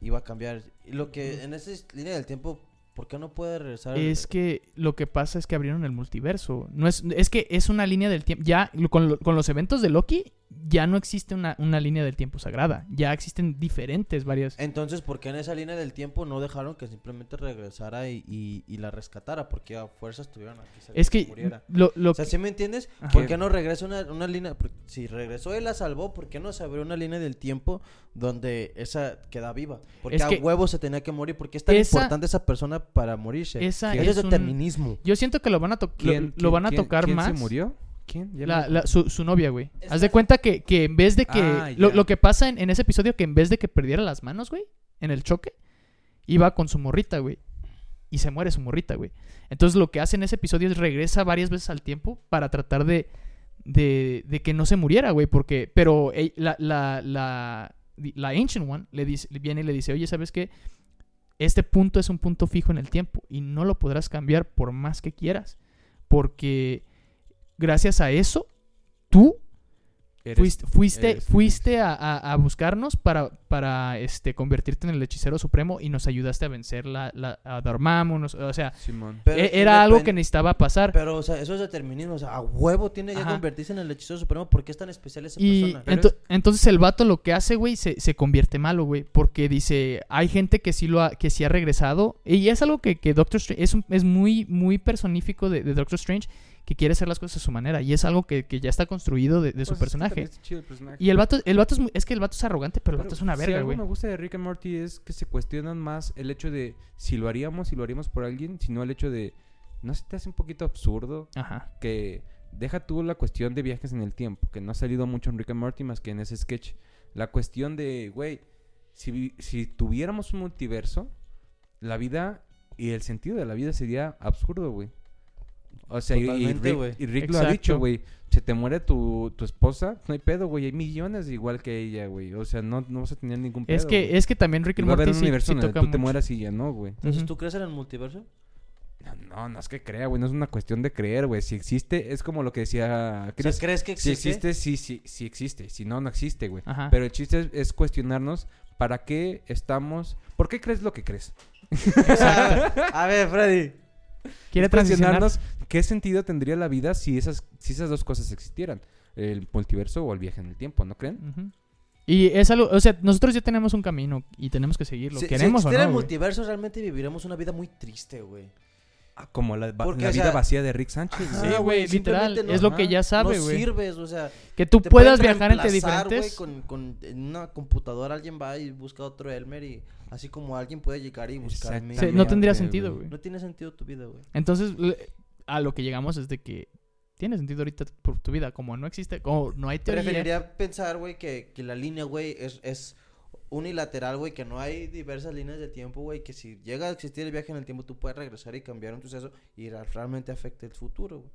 iba a cambiar. Y lo que en esa línea del tiempo, ¿por qué no puede regresar? Es que lo que pasa es que abrieron el multiverso. No es, es que es una línea del tiempo. Ya con, con los eventos de Loki, ya no existe una, una línea del tiempo sagrada. Ya existen diferentes, varias. Entonces, ¿por qué en esa línea del tiempo no dejaron que simplemente regresara y, y- y la rescatara? Porque a fuerzas tuvieron a que se Es que muriera. lo, lo O sea, ¿sí me entiendes? Ajá. ¿Por qué no regresa una, una línea? Si regresó y la salvó, ¿por qué no se abrió una línea del tiempo donde esa queda viva? Porque Es a que- huevo se tenía que morir. porque es tan Esa- importante esa persona para morirse? esa es es un- determinismo. Yo siento que lo van a, to- lo, ¿Quién- lo quién- van a quién- tocar quién más. se murió? ¿Quién? Ya La- me- la- su, su novia, güey. Haz de cuenta que, que en vez de que... Ah, lo, lo que pasa en, en ese episodio, que en vez de que perdiera las manos, güey, en el choque, iba con su morrita, güey. Y se muere su morrita, güey. Entonces lo que hace en ese episodio es regresa varias veces al tiempo para tratar de... De, de que no se muriera, güey, porque... Pero eh, la, la, la, la Ancient One le dice, viene y le dice, oye, ¿sabes qué? Este punto es un punto fijo en el tiempo y no lo podrás cambiar por más que quieras. Porque gracias a eso, tú Eres- fuiste, fuiste, eres fuiste a, a- a buscarnos para, para este, convertirte en el hechicero supremo y nos ayudaste a vencer la, la, a Dormammu. nos- o sea, Simón. Pero e- era algo que necesitaba pasar. Pero, o sea, eso es determinismo. O sea, a huevo tiene que Ajá. convertirse en el hechizo supremo. ¿Por qué es tan especial esa Y persona? Ento- entonces el vato lo que hace, güey, se, se convierte malo, güey. Porque dice, hay gente que sí lo ha, que sí ha regresado. Y es algo que, que Doctor Strange es, un- es muy, muy personífico de, de Doctor Strange, que quiere hacer las cosas a su manera. Y es algo que, que ya está construido de, de Pues su es que personaje. chido. Y el vato, el vato es, muy- es que el vato es arrogante, pero el vato es una si verga, algo güey. me gusta de Rick and Morty es que se cuestionan más el hecho de si lo haríamos, si lo haríamos por alguien, sino el hecho de no se te hace un poquito absurdo Ajá. que deja tú la cuestión de viajes en el tiempo, que no ha salido mucho en Rick and Morty más que en ese sketch. La cuestión de, güey, si, si tuviéramos un multiverso, la vida y el sentido de la vida sería absurdo, güey. O sea, y- Rick, güey. y Rick lo ha dicho, güey. Se te muere tu, tu esposa, no hay pedo, güey. Hay millones igual que ella, güey. O sea, no, no vas a tener ningún pedo. Es que, es que también Rick Y and va a haber Morty un universo sí donde tú te mueras y ya no, güey. Entonces. ¿tú crees en el multiverso? No, no, no es que crea, güey. No es una cuestión de creer, güey. Si existe, es como lo que decía O sea, Chris. ¿crees que Si existe? existe, sí, sí, sí existe. Si no, no existe, güey. Ajá. Pero el chiste es, es cuestionarnos para qué estamos... ¿Por qué crees lo que crees? a ver, Freddy. Quiere Es transicionar. cuestionarnos qué sentido tendría la vida si esas, si esas dos cosas existieran. El multiverso o el viaje en el tiempo, ¿no creen? Ujú. Y es algo, o sea, nosotros ya tenemos un camino y tenemos que seguirlo. Si, si ¿Queremos o existiera no? el multiverso, realmente viviviremos una vida muy triste, güey. Ah, como la, va- Porque, la o vida sea- vacía de Rick Sánchez. Sí, güey. Ah, güey, literal. no- es lo que ajá, ya sabe, no güey. sirves, o sea, Que tú puedas viajar entre diferentes. con, con en una computadora alguien va y busca otro Elmer y así como alguien puede llegar y buscar Exactamente, Sí, no tendría sentido, güey. No tiene sentido tu vida, güey. Entonces, a lo que llegamos es de que tiene sentido ahorita por tu vida. Como no existe, como no hay teoría. Preferiría pensar, güey, que, que la línea, güey, es, es unilateral, güey, que no hay diversas líneas de tiempo, güey, que si llega a existir el viaje en el tiempo, tú puedes regresar y cambiar un suceso y realmente afecte el futuro, güey.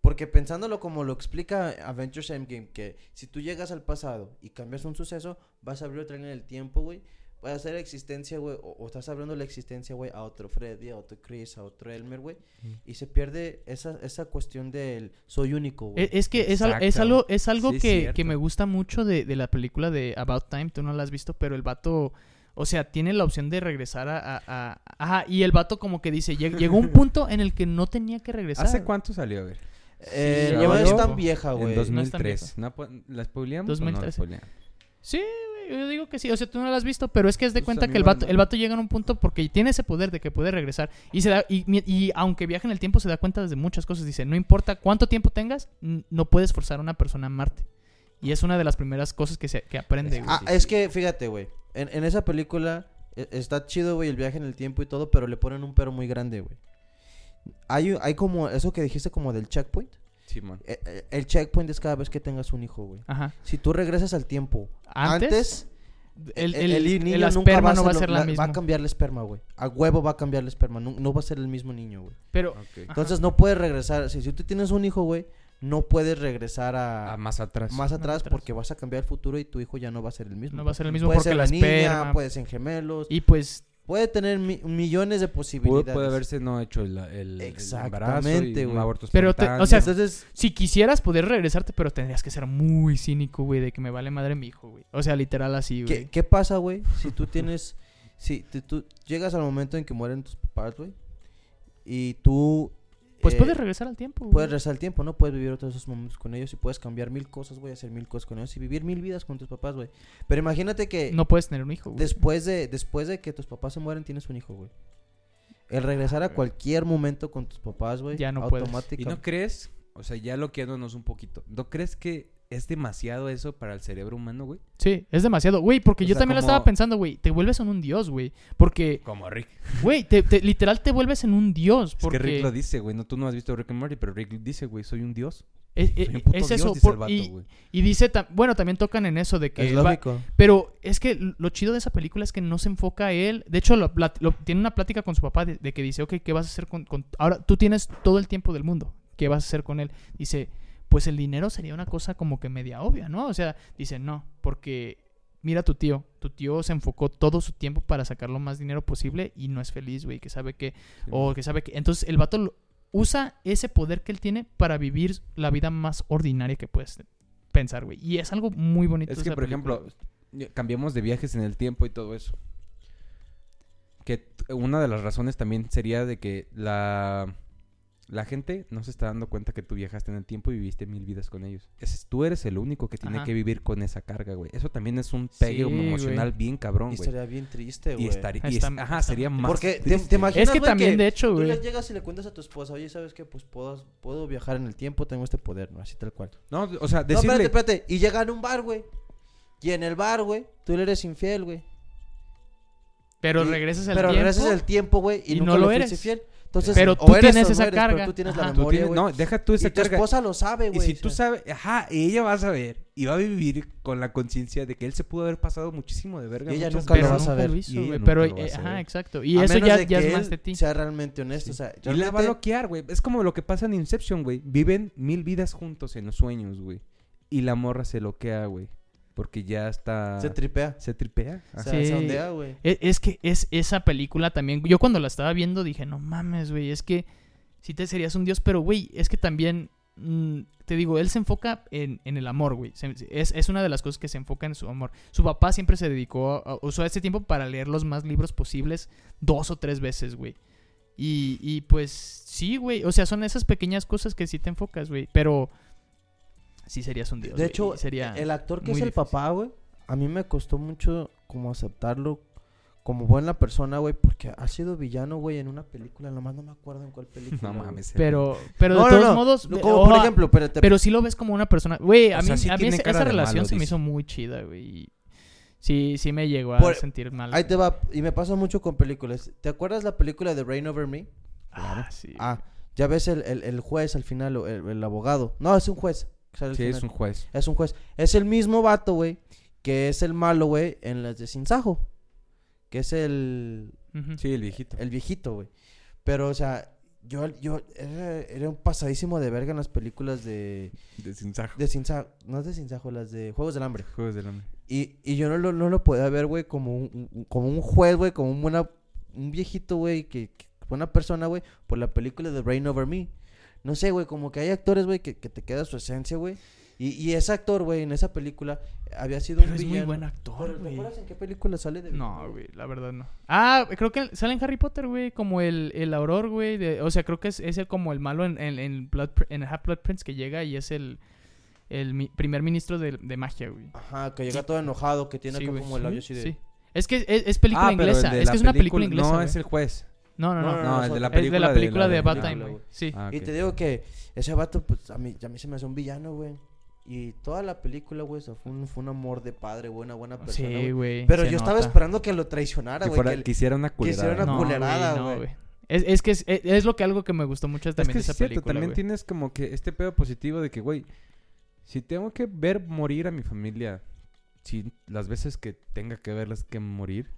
Porque pensándolo como lo explica Avengers Endgame, que si tú llegas al pasado y cambias un suceso, vas a abrir otra línea del tiempo, güey, puede hacer existencia, güey, o, o estás abriendo la existencia, güey, a otro Freddy, a otro Chris, a otro Elmer, güey, y se pierde esa, esa cuestión del soy único, güey. E- Es que es, al- es algo, es algo Sí, que, que me gusta mucho de, de la película de About Time. Tú no la has visto, pero el vato, o sea, tiene la opción de regresar a... a- a- ajá, y el vato como que dice, "Lleg- llegó un punto en el que no tenía que regresar. ¿Hace cuánto salió? A ver. Eh, Sí, no es tan vieja, En güey. tan 2003. ¿No, po- ¿La spoileamos o no 2013. Sí, yo digo que sí. O sea, tú no la has visto, pero es que es de Pues, cuenta que el vato, el vato llega a un punto porque tiene ese poder de que puede regresar. Y se da, y, aunque viaja en el tiempo, se da cuenta de muchas cosas. Dice, no importa cuánto tiempo tengas, no puedes forzar a una persona a amarte. Y es una de las primeras cosas que, se, que aprende, güey. Ah, es que, fíjate, güey. En, en esa película eh, está chido, güey, el viaje en el tiempo y todo, pero le ponen un pero muy grande, güey. Hay, hay como, eso que dijiste como del checkpoint. Simón. Eh, eh, el checkpoint es cada vez que tengas un hijo, güey. Ajá. Si tú regresas al tiempo Antes, antes, el, el, el, el niño el nunca esperma va a no va a ser la, la- misma. Va a cambiar el esperma, güey. A huevo va a cambiar el esperma. No, no va a ser el mismo niño, güey. Pero. Entonces no puedes regresar. Si, si tú tienes un hijo, güey, no puedes regresar a, Ah, más atrás. más atrás atrás. porque vas a cambiar el futuro y tu hijo ya no va a ser el mismo. no va a ser el mismo puede porque ser la la niña, esperma. puede ser gemelos, Y pues, puede tener mi- millones de Puede, posibilidades. puede haberse no hecho el, el, el Exactamente, embarazo y un güey. aborto Pero te- o sea, Entonces, si quisieras poder regresarte, pero tendrías que ser muy cínico, güey, de que me vale madre mi hijo, güey. O sea, literal así, güey. ¿qué, qué pasa, güey? Si tú tienes, si te- tú llegas al momento en que mueren tus papás, güey, y tú Pues eh, puedes regresar al tiempo, güey. puedes regresar el tiempo, ¿no? Puedes vivir otros esos momentos con ellos y puedes cambiar mil cosas, güey, hacer mil cosas con ellos y vivir mil vidas con tus papás, güey. Pero imagínate que No puedes tener un hijo, güey. después de después de que tus papás se mueren tienes un hijo, güey. El regresar a cualquier momento con tus papás, güey, Ya no puedes. ¿Y automáticamente. no crees? O sea, ya loqueándonos un poquito. ¿No crees que es demasiado eso para el cerebro humano, güey? Sí, es demasiado. Güey, porque O yo sea, también lo estaba pensando, güey. Te vuelves en un dios, güey. Porque, Como Rick. güey, te, te- literal te vuelves en un dios. Es Porque que Rick lo dice, güey. No, tú no has visto Rick and Morty, pero Rick dice, güey, soy un dios. es, Soy es- un puto es dios, eso. dice por- el vato, y, güey. y dice, tam- bueno, también tocan en eso de que... Es va- lógico. pero es que lo chido de esa película es que no se enfoca a él. De hecho, lo tiene una plática con su papá de, de que dice, ok, ¿qué vas a hacer con, con- Ahora, tú tienes todo el tiempo del mundo. ¿Qué vas a hacer con él? Dice, pues el dinero sería una cosa como que media obvia, ¿no? O sea, dice, no, porque mira a tu tío. Tu tío se enfocó todo su tiempo para sacar lo más dinero posible y no es feliz, güey, que sabe que... O que sabe que... Entonces, el vato usa ese poder que él tiene para vivir la vida más ordinaria que puedes pensar, güey. Y es algo muy bonito. Es que, por película, ejemplo, cambiamos de viajes en el tiempo y todo eso. Que una de las razones también sería de que la, la gente no se está dando cuenta que tú viajaste en el tiempo y viviste mil vidas con ellos. Es, tú eres el único que tiene Ajá. que vivir con esa carga, güey. Eso también es un pegue Sí, emocional güey. bien cabrón, Y güey. estaría bien triste, Y güey. estaría... y Está- es- ajá, está sería muy más Porque te- te triste. imaginas- Es que güey, también, que de hecho, Tú güey. le llegas y le cuentas a tu esposa, oye, ¿sabes qué? Pues puedo, puedo viajar en el tiempo, tengo este poder, ¿no? Así tal cual. No, o sea, No, decirle... espérate, espérate. Y llega a un bar, güey. Y en el bar, güey, tú le eres infiel, güey. Pero Y- regresas el Pero tiempo. regresas el tiempo, güey, y, y nunca no lo le eres. fiel. Entonces, Pero tú eres tienes esa eres, pero carga. tú tienes Ajá. la memoria, tienes- no, deja tú esa y tu carga. esposa lo sabe, Y güey. si o tú sabes, ajá, y ella va a saber y va a vivir con la conciencia de que él se pudo haber pasado muchísimo de verga. Y ella nunca lo va a nunca saber. Y Pero, eh, ajá, exacto. Y a eso ya, ya es más de ti. Sea realmente honesto, Sí. o sea, Y la va a realmente- bloquear, güey. Es como lo que pasa en Inception, güey. Viven mil vidas juntos en los sueños, güey. Y la morra se bloquea, güey. Porque ya está... se tripea. se tripea. O Ajá. sea, Sí. se ondea, güey. Es, es que es esa película también. Yo cuando la estaba viendo dije, no mames, güey. Es que sí te serías un dios, pero, güey, es que también. mm, te digo, él se enfoca en, en el amor, güey. Se- Es, es una de las cosas que se enfoca en su amor. Su papá siempre se dedicó, a, a- usó ese tiempo para leer los más libros posibles dos o tres veces, güey. Y, y pues sí, güey. O sea, son esas pequeñas cosas que sí te enfocas, güey. Pero sí serías un dios. De hecho, sería el actor que es el difícil. papá, güey, a mí me costó mucho como aceptarlo como buena persona, güey, porque ha sido villano, güey, en una película, nomás no me acuerdo en cuál película. No mames. Pero, pero No, de no, todos no. modos. No, Como por oja, ejemplo, pero te- Pero sí lo ves como una persona. Güey, a O mí, sí a mí esa, relación malo, se me hizo muy chida, güey. Sí, sí me llegó a Por- sentir mal. ahí te va, y me pasa mucho con películas. ¿Te acuerdas la película de Rain Over Me? Ah, sí. Ah, ya ves el, el, el juez al final, el, el abogado. No, es un juez. Sale Sí, es un juez. Es un juez. Es el mismo vato, güey, que es el malo, güey, en las de Sinsajo. Que es el. Sí, el viejito. el viejito, güey. Pero, o sea, yo, yo era, era un pasadísimo de verga en las películas de, De Sinsajo. de Sinsajo. No es de Sinsajo, las de Juegos del Hambre. Juegos del Hambre. Y, y yo no lo, no lo podía ver, güey, como un, un- como un juez, güey, como un, buena, un viejito, güey, que, que buena persona, güey, por la película de Rain Over Me. No sé, güey, como que hay actores, güey, que, que te queda su esencia, güey. Y, y ese actor, güey, en esa película había sido Pero un es muy villano. buen Pero, actor, ¿te güey. acuerdas en qué película sale de No, güey, la verdad no. Ah, creo que sale en Harry Potter, güey, como el, el auror, güey. O sea, creo que es, es el como el malo en, en, en Blood, en Half Blood Prince que llega y es el, el mi- primer ministro de, de magia, güey. Ajá, que llega todo enojado, que tiene Sí, como el labio así de... Sí. Es que es, es película Ah, inglesa. Es que es una película inglesa. No, es el juez. No, no, no. No, No, el de la Es película. de la película de, la Time, güey. Sí. Ah, Y te digo que ese vato, pues, a mí, a mí se me hace un villano, güey. Y toda la película, güey, fue un, fue un amor de padre, una buena persona, Sí, güey. Pero yo estaba esperando que lo traicionara, güey. que que hiciera una que hiciera culerada. una No, culerada, no, güey. Es, es que es, es, es lo que algo que me gustó mucho Es también que de esa es cierto, película, también tienes como que este pedo positivo de que, güey, si tengo que ver morir a mi familia, si las veces que tenga que verlas que morir,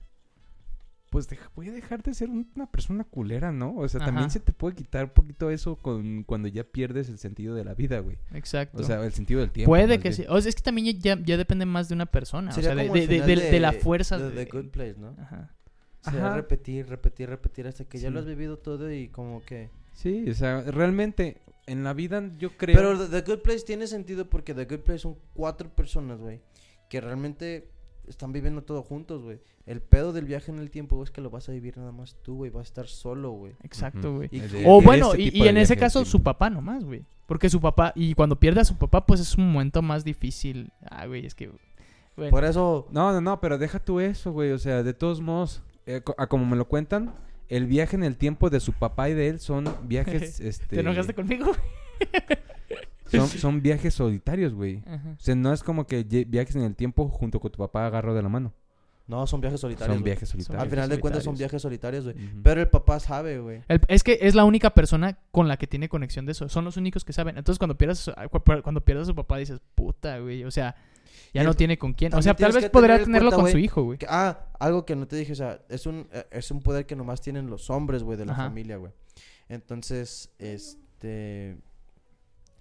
pues deja- voy a dejar de ser un- una persona culera, ¿no? O sea, también se te puede quitar un poquito eso con cuando ya pierdes el sentido de la vida, güey. Exacto. O sea, el sentido del tiempo. Puede que bien. sí. O sea, es que también ya, ya depende más de una persona. Sería o sea, de, como de, de, de- de la fuerza. de de- The Good Place, ¿no? Ajá. Sería Ajá. repetir, repetir, repetir hasta que ya lo has vivido todo y como que... Sí, o sea, realmente en la vida yo creo... Pero The The Good Place tiene sentido porque The Good Place son cuatro personas, güey, que realmente están viviendo todo juntos, güey. El pedo del viaje en el tiempo, güey, es que lo vas a vivir nada más tú, güey. Vas a estar solo, güey. Exacto, güey. O bueno, este y, en ese caso su papá nomás, güey. Porque su papá, y cuando pierde a su papá, pues es un momento más difícil. Ah, güey, es que... Bueno, Por eso... No, no, no, pero deja tú eso, güey. O sea, de todos modos, eh, a como me lo cuentan, el viaje en el tiempo de su papá y de él son viajes, este... ¿Te enojaste conmigo? Son, son viajes solitarios, güey. Ajá. O sea, no es como que viajes en el tiempo junto con tu papá agarro de la mano. No, son viajes solitarios, Son viajes solitarios. Al final de cuentas son viajes solitarios, güey. Pero el papá sabe, güey. Es que es la única persona con la que tiene conexión de eso. Son los únicos que saben. Entonces, cuando pierdas, a su- cu- cuando pierdas a su papá, dices, puta, güey. O sea, ya no tiene con quién. O sea, tal vez tener en tenerlo cuenta, con su hijo, güey. Ah, algo que no te dije, o sea, es un, eh, es un poder que nomás tienen los hombres, güey, de la Ajá. familia, güey. Entonces, este...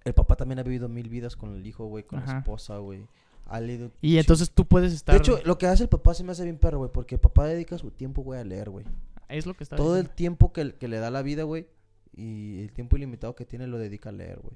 El papá también ha vivido mil vidas con el hijo, güey, con la esposa, güey. Ha leído... Y entonces tú puedes estar. De hecho, lo que hace el papá se me hace bien perro, güey, porque el papá dedica su tiempo, güey, a leer, güey. es lo que está Todo el tiempo que, que le da la vida, güey, y el tiempo ilimitado que tiene lo dedica a leer, güey.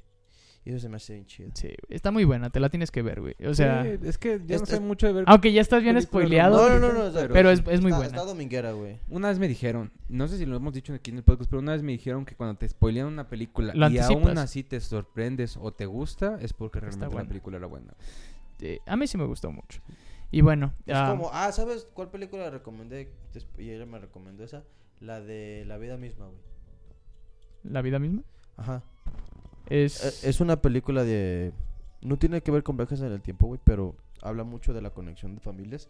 Y eso se me hace bien chido. Sí, está muy buena. Te la tienes que ver, güey. O sea, Sí, es que yo no sé mucho de ver... aunque ya estás bien spoileado. No, no, no, no, Pero es, es muy está, buena. Está dominguera, güey. Una vez me dijeron, no sé si lo hemos dicho aquí en el podcast, pero una vez me dijeron que cuando te spoilean una película Lo y aún así te sorprendes o te gusta, es porque realmente buena. la película era buena. A mí sí me gustó mucho. Y bueno, Es ah, como, ah, ¿sabes cuál película recomendé? Y ella me recomendó esa. La de La vida misma, güey. la vida misma Ajá. Es. Eh, Es una película de... No tiene que ver con viajes en el tiempo, güey, pero habla mucho de la conexión de familias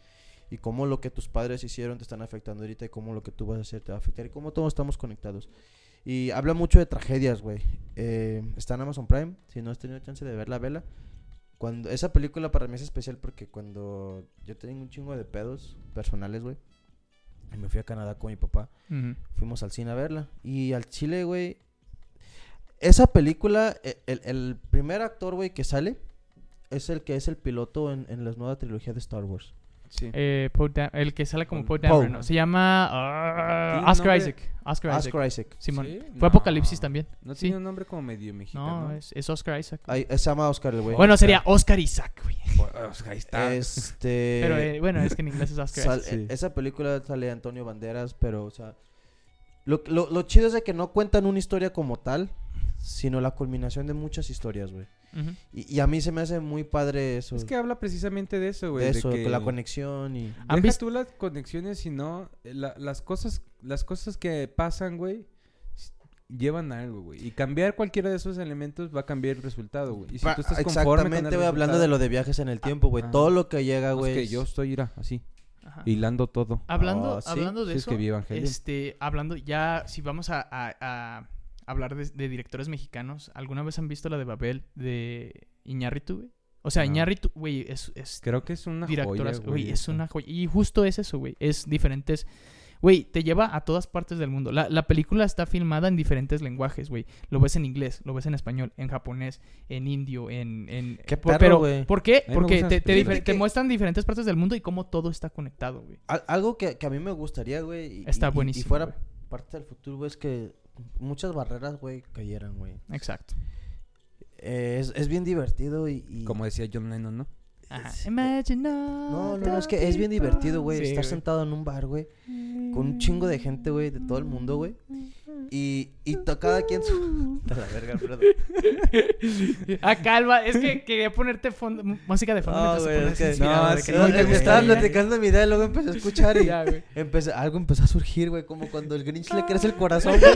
y cómo lo que tus padres hicieron te están afectando ahorita y cómo lo que tú vas a hacer te va a afectar y cómo todos estamos conectados. Y habla mucho de tragedias, güey. Eh, está en Amazon Prime, si no has tenido chance de verla, vela. Cuando, esa película para mí es especial porque cuando yo tenía un chingo de pedos personales, güey, y me fui a Canadá con mi papá, Ujú. fuimos al cine a verla. Y al Chile, güey. Esa película, e- el, el primer actor, güey, que sale es el que es el piloto en, en la nueva trilogía de Star Wars. Sí. Eh, el que sale como Poe. Dameron, ¿no? Se llama ah, ¿Tiene Oscar nombre? Isaac. Oscar Isaac. Oscar Isaac. Simón. ¿Sí? Fue No. Apocalipsis también. No sí. tiene un nombre como medio mexicano. No, es, es Oscar Isaac. Ahí, se llama Oscar el güey. Bueno, sería Oscar Isaac, güey. Ahí está. Este. Pero eh, bueno, es que en inglés es Oscar Isaac. eh, sí. Esa película sale Antonio Banderas, pero, o sea. Lo, lo, lo chido es de que no cuentan una historia como tal, sino la culminación de muchas historias, güey. Y, y a mí se me hace muy padre eso. Es que habla precisamente de eso, güey. de de eso, que la conexión y. ¿Han Deja visto- tú las conexiones, sino la- las cosas, las cosas que pasan, güey, llevan a algo, güey. Y cambiar cualquiera de esos elementos va a cambiar el resultado, güey. Y si Pa- tú estás conforme con Exactamente, güey, hablando de lo de viajes en el tiempo, güey. Todo lo que llega, no, es güey. que yo estoy, mira, así, Ajá. hilando todo. Hablando, Ah, ¿sí? hablando de Sí, es eso, que vi Evangelion. este, hablando ya, si vamos a, a- a hablar de, de directores mexicanos, ¿alguna vez han visto la de Babel de Iñárritu, güey? O sea, No. Iñárritu, güey, es, es Creo que es una directoras, joya, güey, es una joya. Y justo es eso, güey, es diferentes Güey, te lleva a todas partes del mundo. La, la película está filmada en diferentes lenguajes, güey. Lo ves en inglés, lo ves en español, en japonés, en indio, en... en Qué perro, pero, güey. ¿por qué? Porque te, te te muestran diferentes partes del mundo y cómo todo está conectado, güey. Al- algo que, que a mí me gustaría, güey. y- Está y- y- buenísimo, Y fuera parte del futuro, güey, es que muchas barreras, güey, cayeran, güey. Exacto. Eh, es, es bien divertido y... y- Como decía John Lennon, ¿no? Ajá. Es- Imagine No, no, no, es que es bien divertido, güey. Sí, estar güey. sentado en un bar, güey. Con un chingo de gente, güey, de todo el mundo, güey. Y, y to- cada quien su... A la verga, Alfredo. Ah, calma, es que quería ponerte fondo- música de fondo No, güey, es que- no, de sí, que No, gusta estaba platicando mi idea y luego empecé a escuchar y Ya, güey. empecé, algo empezó a surgir, güey, como cuando el Grinch le crece el corazón, güey.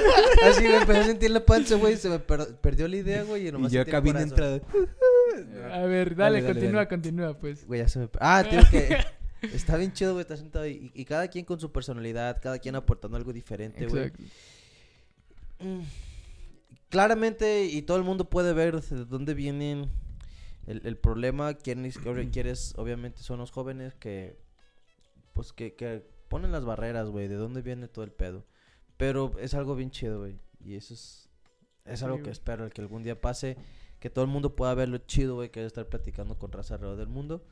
Así me empecé a sentir la panza, güey, se me per- perdió la idea, güey, y nomás Y yo acá corazón. entrado. A ver, Dale, dale, dale, continúa, dale. continúa, pues. Güey, ya se me... Ah, tío, que está bien chido, güey, estar sentado y, y cada quien con su personalidad, cada quien aportando algo diferente, güey. Exacto. Mm, Claramente, y todo el mundo puede ver de dónde vienen el, el problema. Quienes, quieres, obviamente, son los jóvenes que, pues, que, que ponen las barreras, güey, de dónde viene todo el pedo. Pero es algo bien chido, güey. Y eso es, es algo que espero, el que algún día pase, que todo el mundo pueda ver lo chido, güey, que es estar platicando con raza alrededor del mundo.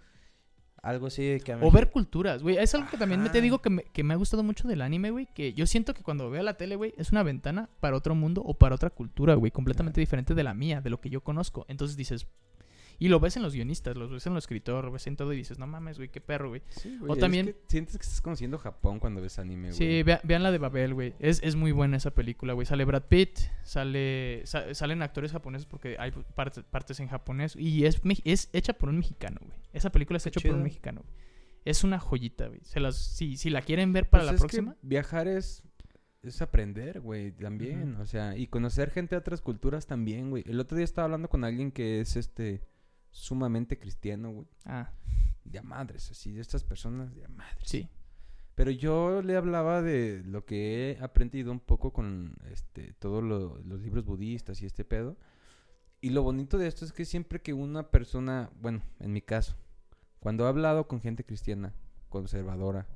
Algo así que a mí... O ver culturas, güey. Es algo que también me te digo que me, que me ha gustado mucho del anime, güey. Que yo siento que cuando veo la tele, güey, es una ventana para otro mundo o para otra cultura, güey. Completamente diferente de la mía, de lo que yo conozco. Entonces dices... Y lo ves en los guionistas, lo ves en los escritores, lo ves en todo y dices, no mames, güey, qué perro, güey. Sí, O también- sientes que estás conociendo Japón cuando ves anime, güey. Sí, vea- vean la de Babel, güey. Es, es muy buena esa película, güey. Sale Brad Pitt, sale, sa- salen actores japoneses porque hay partes, partes en japonés. Y es, es hecha por un mexicano, güey. Esa película es hecha por un mexicano, güey. Es una joyita, güey. Se las, si, si la quieren ver para Pues la es que próxima. viajar es, es aprender, güey, también. O sea, y conocer gente de otras culturas también, güey. El otro día estaba hablando con alguien que es, este, sumamente cristiano, güey. Ah, De a madres, así, de estas personas de a madres. sí. Pero yo le hablaba de lo que he aprendido un poco con este todos lo- los libros budistas y este pedo. Y lo bonito de esto es que siempre que una persona, bueno, en mi caso, cuando he hablado con gente cristiana, conservadora,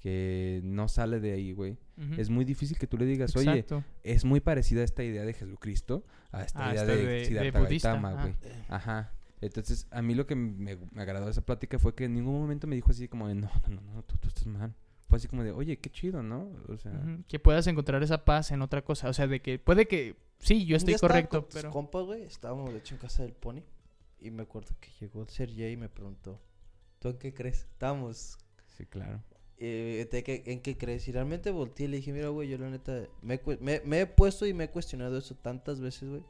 que no sale de ahí, güey, es muy difícil que tú le digas, oye, es muy parecida esta idea de Jesucristo a esta Ah, idea esta de, de- de Gautama, ah. güey. Ajá. Entonces, a mí lo que me, me agradó de esa plática fue que en ningún momento me dijo así como de, no, no, no, no, tú, tú estás mal. Fue así como de, oye, qué chido, ¿no? O sea. Que puedas encontrar esa paz en otra cosa. O sea, de que puede que. Sí, yo estoy correcto, con tus pero. compas, güey, estábamos de hecho en casa del Pony. Y me acuerdo que llegó el Sergey y me preguntó, ¿tú en qué crees? Estábamos, sí, claro. eh, ¿de qué- ¿en qué crees? Y realmente volteé y le dije, mira, güey, yo la neta, me, me- me he puesto y me he cuestionado eso tantas veces, güey.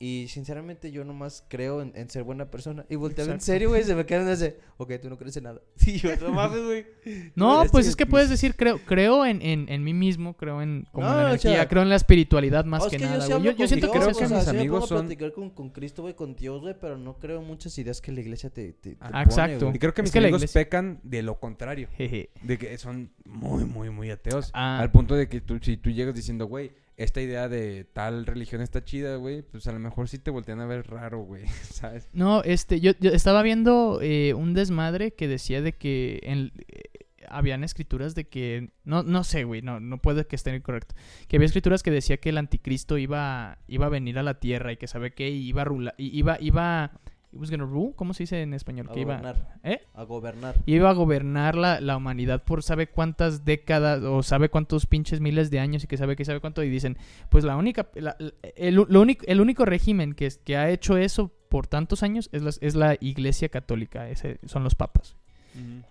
Y sinceramente yo nomás creo en, en ser buena persona. Y volteé en serio, güey, se me quedan así, ok, tú no crees en nada. Y yo, no mames, güey. No, pues es que puedes decir, creo, creo en, en, en mí mismo, creo en como en No, la o energía, sea, creo en la espiritualidad más Oh, es que, que nada, güey. Yo, yo siento que es o sea, mis sí me amigos a son- platicar con, con Cristo, güey, con Dios, güey, pero no creo en muchas ideas que la iglesia te, te, te Ah, pone, exacto. güey. Y creo que Es mis que la amigos iglesia- pecan de lo contrario. Jeje. De que son muy, muy, muy ateos. Ah. Al punto de que tú, si tú llegas diciendo, güey, esta idea de tal religión está chida, güey, pues a lo mejor sí te voltean a ver raro, güey, ¿sabes? No, este, yo, yo estaba viendo eh, un desmadre que decía de que en, eh, habían escrituras de que, no, no sé, güey, no, no puede que esté incorrecto, que había escrituras que decía que el anticristo iba, iba a venir a la tierra y que sabe qué, y iba a rular, y iba, iba, it was gonna rule, ¿cómo se dice en español? A que iba, gobernar. ¿eh? A gobernar. iba a gobernar la, la humanidad por sabe cuántas décadas o sabe cuántos pinches miles de años y que sabe que sabe cuánto y dicen pues la única la- el, lo único, el único régimen que, que ha hecho eso por tantos años es la, es la iglesia católica ese, son los papas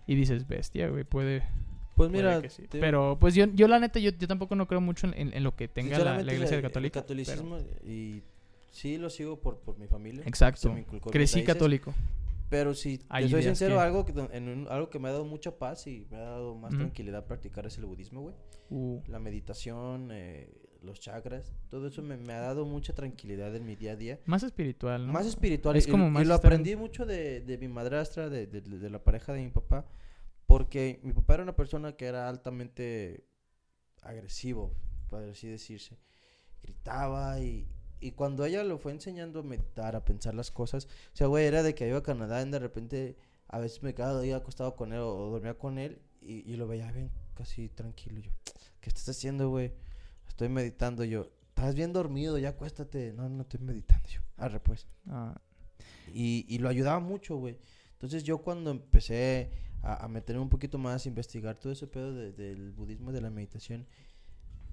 y dices bestia güey puede, Pues mira, que sí. te- pero pues yo, yo la neta yo, yo tampoco no creo mucho en, en- en lo que tenga la, iglesia católica El pero- catolicismo y sí lo sigo por, por mi familia. Exacto me crecí católico Pero si Hay te soy sincero, que- algo que, en un- algo que me ha dado mucha paz y me ha dado más Ujú. tranquilidad practicar es el budismo, güey. Uh, La meditación, eh, los chakras, todo eso me, me ha dado mucha tranquilidad en mi día a día. más espiritual ¿no? Más espiritual. Es y- como y, más lo estar en- aprendí mucho de, de mi madrastra, de, de- de la pareja de mi papá, porque mi papá era una persona que era altamente agresivo, por así decirse. Gritaba y, y cuando ella lo fue enseñando a meditar, a pensar las cosas, o sea, güey, era de que iba a Canadá y de repente a veces me quedaba ahí acostado con él o, dormía con él y, y lo veía bien casi tranquilo. Yo, ¿qué estás haciendo, güey? Estoy meditando. Yo, estás bien dormido, ya acuéstate. No, no estoy meditando. Yo, arre, pues. Ah, Y, y lo ayudaba mucho, güey. Entonces yo cuando empecé a, a meterme un poquito más, a investigar todo ese pedo de- del budismo, de la meditación,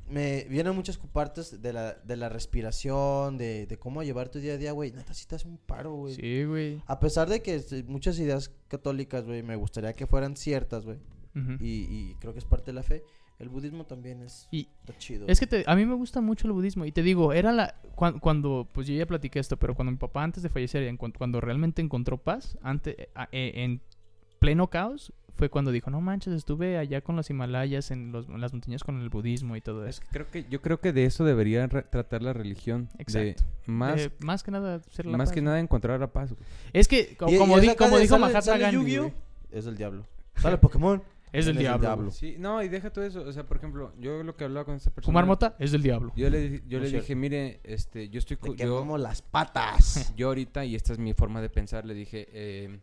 me vienen muchas partes de la, de la respiración, de, de cómo llevar tu día a día, güey. Neta, sí te hace un paro, güey. sí, güey. A pesar de que este, muchas ideas católicas, güey, me gustaría que fueran ciertas, güey. Y, y creo que es parte de la fe. El budismo también es Y chido. Es que te- a mí me gusta mucho el budismo. Y te digo, era la. cuan- Cuando. Pues yo ya platiqué esto, pero cuando mi papá antes de fallecer, cuando realmente encontró paz, antes, e- en pleno caos, fue cuando dijo: No manches, estuve allá con los Himalayas, en, los- en las montañas con el budismo y todo Es eso. que creo que yo creo que de eso debería tratar la religión. De Exacto. más Eh, más que nada, ser la más paz. que nada encontrar la paz. güey. Es que, co- Y- y como, es di- como de dijo sale- Mahatma sale Gandhi, güey, Es el diablo. Sale Pokémon. es del es diablo. diablo. Sí, no, y deja todo eso, o sea, por ejemplo, yo lo que hablaba con esta persona Fumar mota es del diablo. Yo le yo No le es dije, mire, este, yo estoy Te yo, quemamos las patas. yo ahorita y esta es mi forma de pensar, le dije, eh,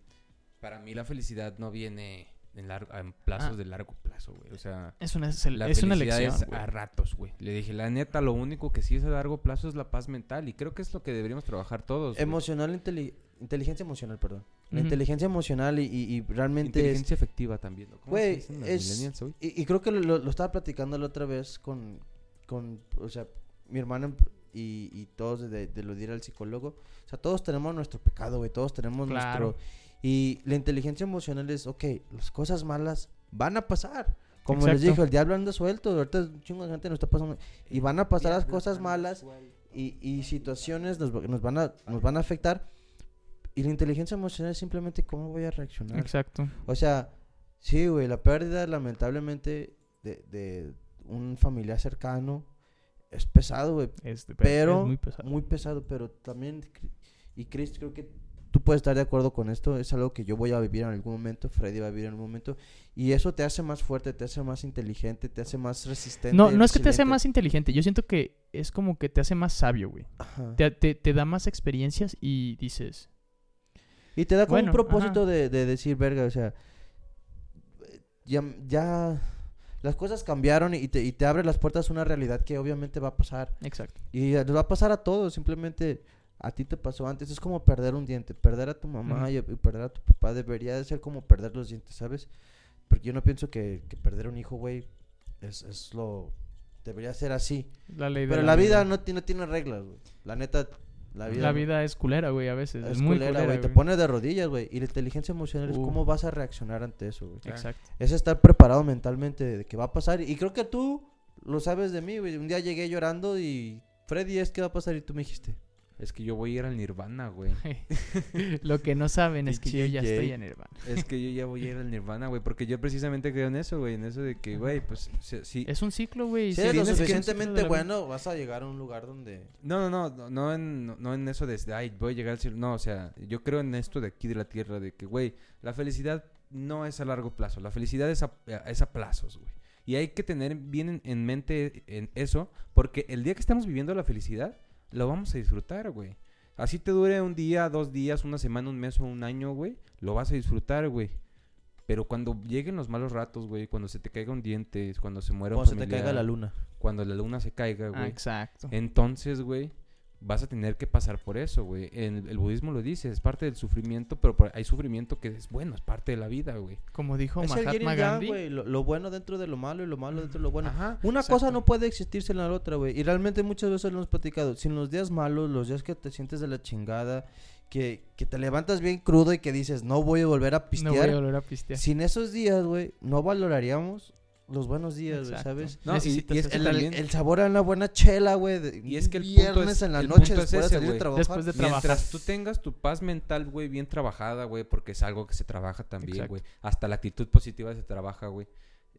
para mí la felicidad no viene en, largo, en plazos Ah. de largo plazo, güey. O sea, Es una, es el- la es una elección. es a ratos, güey. Le dije, la neta, lo único que sí es a largo plazo es la paz mental y creo que es lo que deberíamos trabajar todos. Emocional, inteli- inteligencia emocional, perdón. La inteligencia emocional y, y- y realmente es... Inteligencia efectiva también. ¿no? ¿Cómo se Güey, dicen las es... millennials hoy? Y, y creo que lo, lo estaba platicando la otra vez con, con o sea, mi hermana y, y todos de, de lo de ir al psicólogo. O sea, todos tenemos nuestro pecado, güey. Todos tenemos Claro. nuestro... Y la inteligencia emocional es, ok, las cosas malas van a pasar. Como les Exacto. dije, el diablo anda suelto. Ahorita un chingo de gente nos está pasando. Y van a pasar las cosas malas y, y situaciones nos, nos van a, nos van a afectar. Y la inteligencia emocional es simplemente cómo voy a reaccionar. Exacto. O sea, sí, güey, la pérdida lamentablemente de, de un familiar cercano es pesado, güey. Es, de- Pero, es muy pesado. muy pesado, pero también, y Chris, creo que tú puedes estar de acuerdo con esto, es algo que yo voy a vivir en algún momento, Freddy va a vivir en algún momento, y eso te hace más fuerte, te hace más inteligente, te hace más resistente. No, no es que te hace más inteligente. Yo siento que es como que te hace más sabio, güey. Te, te- te da más experiencias y dices, Y te da como Bueno, un propósito de decir, verga, o sea, ya, ya las cosas cambiaron y te, y te abre las puertas a una realidad que obviamente va a pasar. exacto. Y nos va a pasar a todos, simplemente a ti te pasó antes. Es como perder un diente, perder a tu mamá y, y perder a tu papá debería de ser como perder los dientes, ¿sabes? Porque yo no pienso que, que perder un hijo, güey, es, es lo... Debería ser así. La ley de Pero la vida no, ti- no tiene reglas, güey. La neta, la vida... La vida es culera, güey, a veces. Es, es muy culera, güey. Te pone de rodillas, güey. Y la inteligencia emocional es cómo vas a reaccionar ante eso, güey. Exacto. Es estar preparado mentalmente de que va a pasar. Y creo que tú lo sabes de mí, güey. Un día llegué llorando y... Freddy, es que va a pasar y tú me dijiste. Es que yo voy a ir al Nirvana, güey. Lo que no saben es que yo ya estoy en Nirvana. Es que yo ya voy a ir al Nirvana, güey. Porque yo precisamente creo en eso, güey. En eso de que, güey, pues si- sí. Es un ciclo, güey. Si sí, eres lo suficientemente bueno, vas a llegar a un lugar donde... No, no, no, no, en, no, no en eso de, ay, voy a llegar al cielo. No, o sea, yo creo en esto de aquí de la tierra, de que, güey, la felicidad no es a largo plazo. La felicidad es a, es a plazos, güey. Y hay que tener bien en, en mente en eso, porque el día que estamos viviendo la felicidad, lo vamos a disfrutar, güey. Así te dure un día, dos días, una semana, un mes o un año, güey, lo vas a disfrutar, güey. Pero cuando lleguen los malos ratos, güey, cuando se te caiga un diente, cuando se muera un Cuando se te caiga la luna. cuando la luna se caiga, Ah, güey. exacto. Entonces, güey, vas a tener que pasar por eso, güey. En el budismo lo dice, es parte del sufrimiento, pero por- hay sufrimiento que es bueno, es parte de la vida, güey. Como dijo el Mahatma Gandhi. güey. Lo, lo bueno dentro de lo malo y lo malo dentro de lo bueno. Ajá. Una exacto. cosa no puede existir sin la otra, güey. Y realmente muchas veces lo hemos platicado. Sin los días malos, los días que te sientes de la chingada, que, que te levantas bien crudo y que dices, no voy a volver a no pistear. voy a volver a pistear. Sin esos días, güey, no valoraríamos los buenos días, güey, Exacto. ¿sabes? No, y- y es que El, el sabor a una buena chela, güey. Y es que el punto viernes es- en la noche es después de ese, salir de trabajar. Después de trabajar. Mientras tú tengas tu paz mental, güey, bien trabajada, güey, porque es algo que se trabaja también, Exacto. güey. Hasta la actitud positiva se trabaja, güey.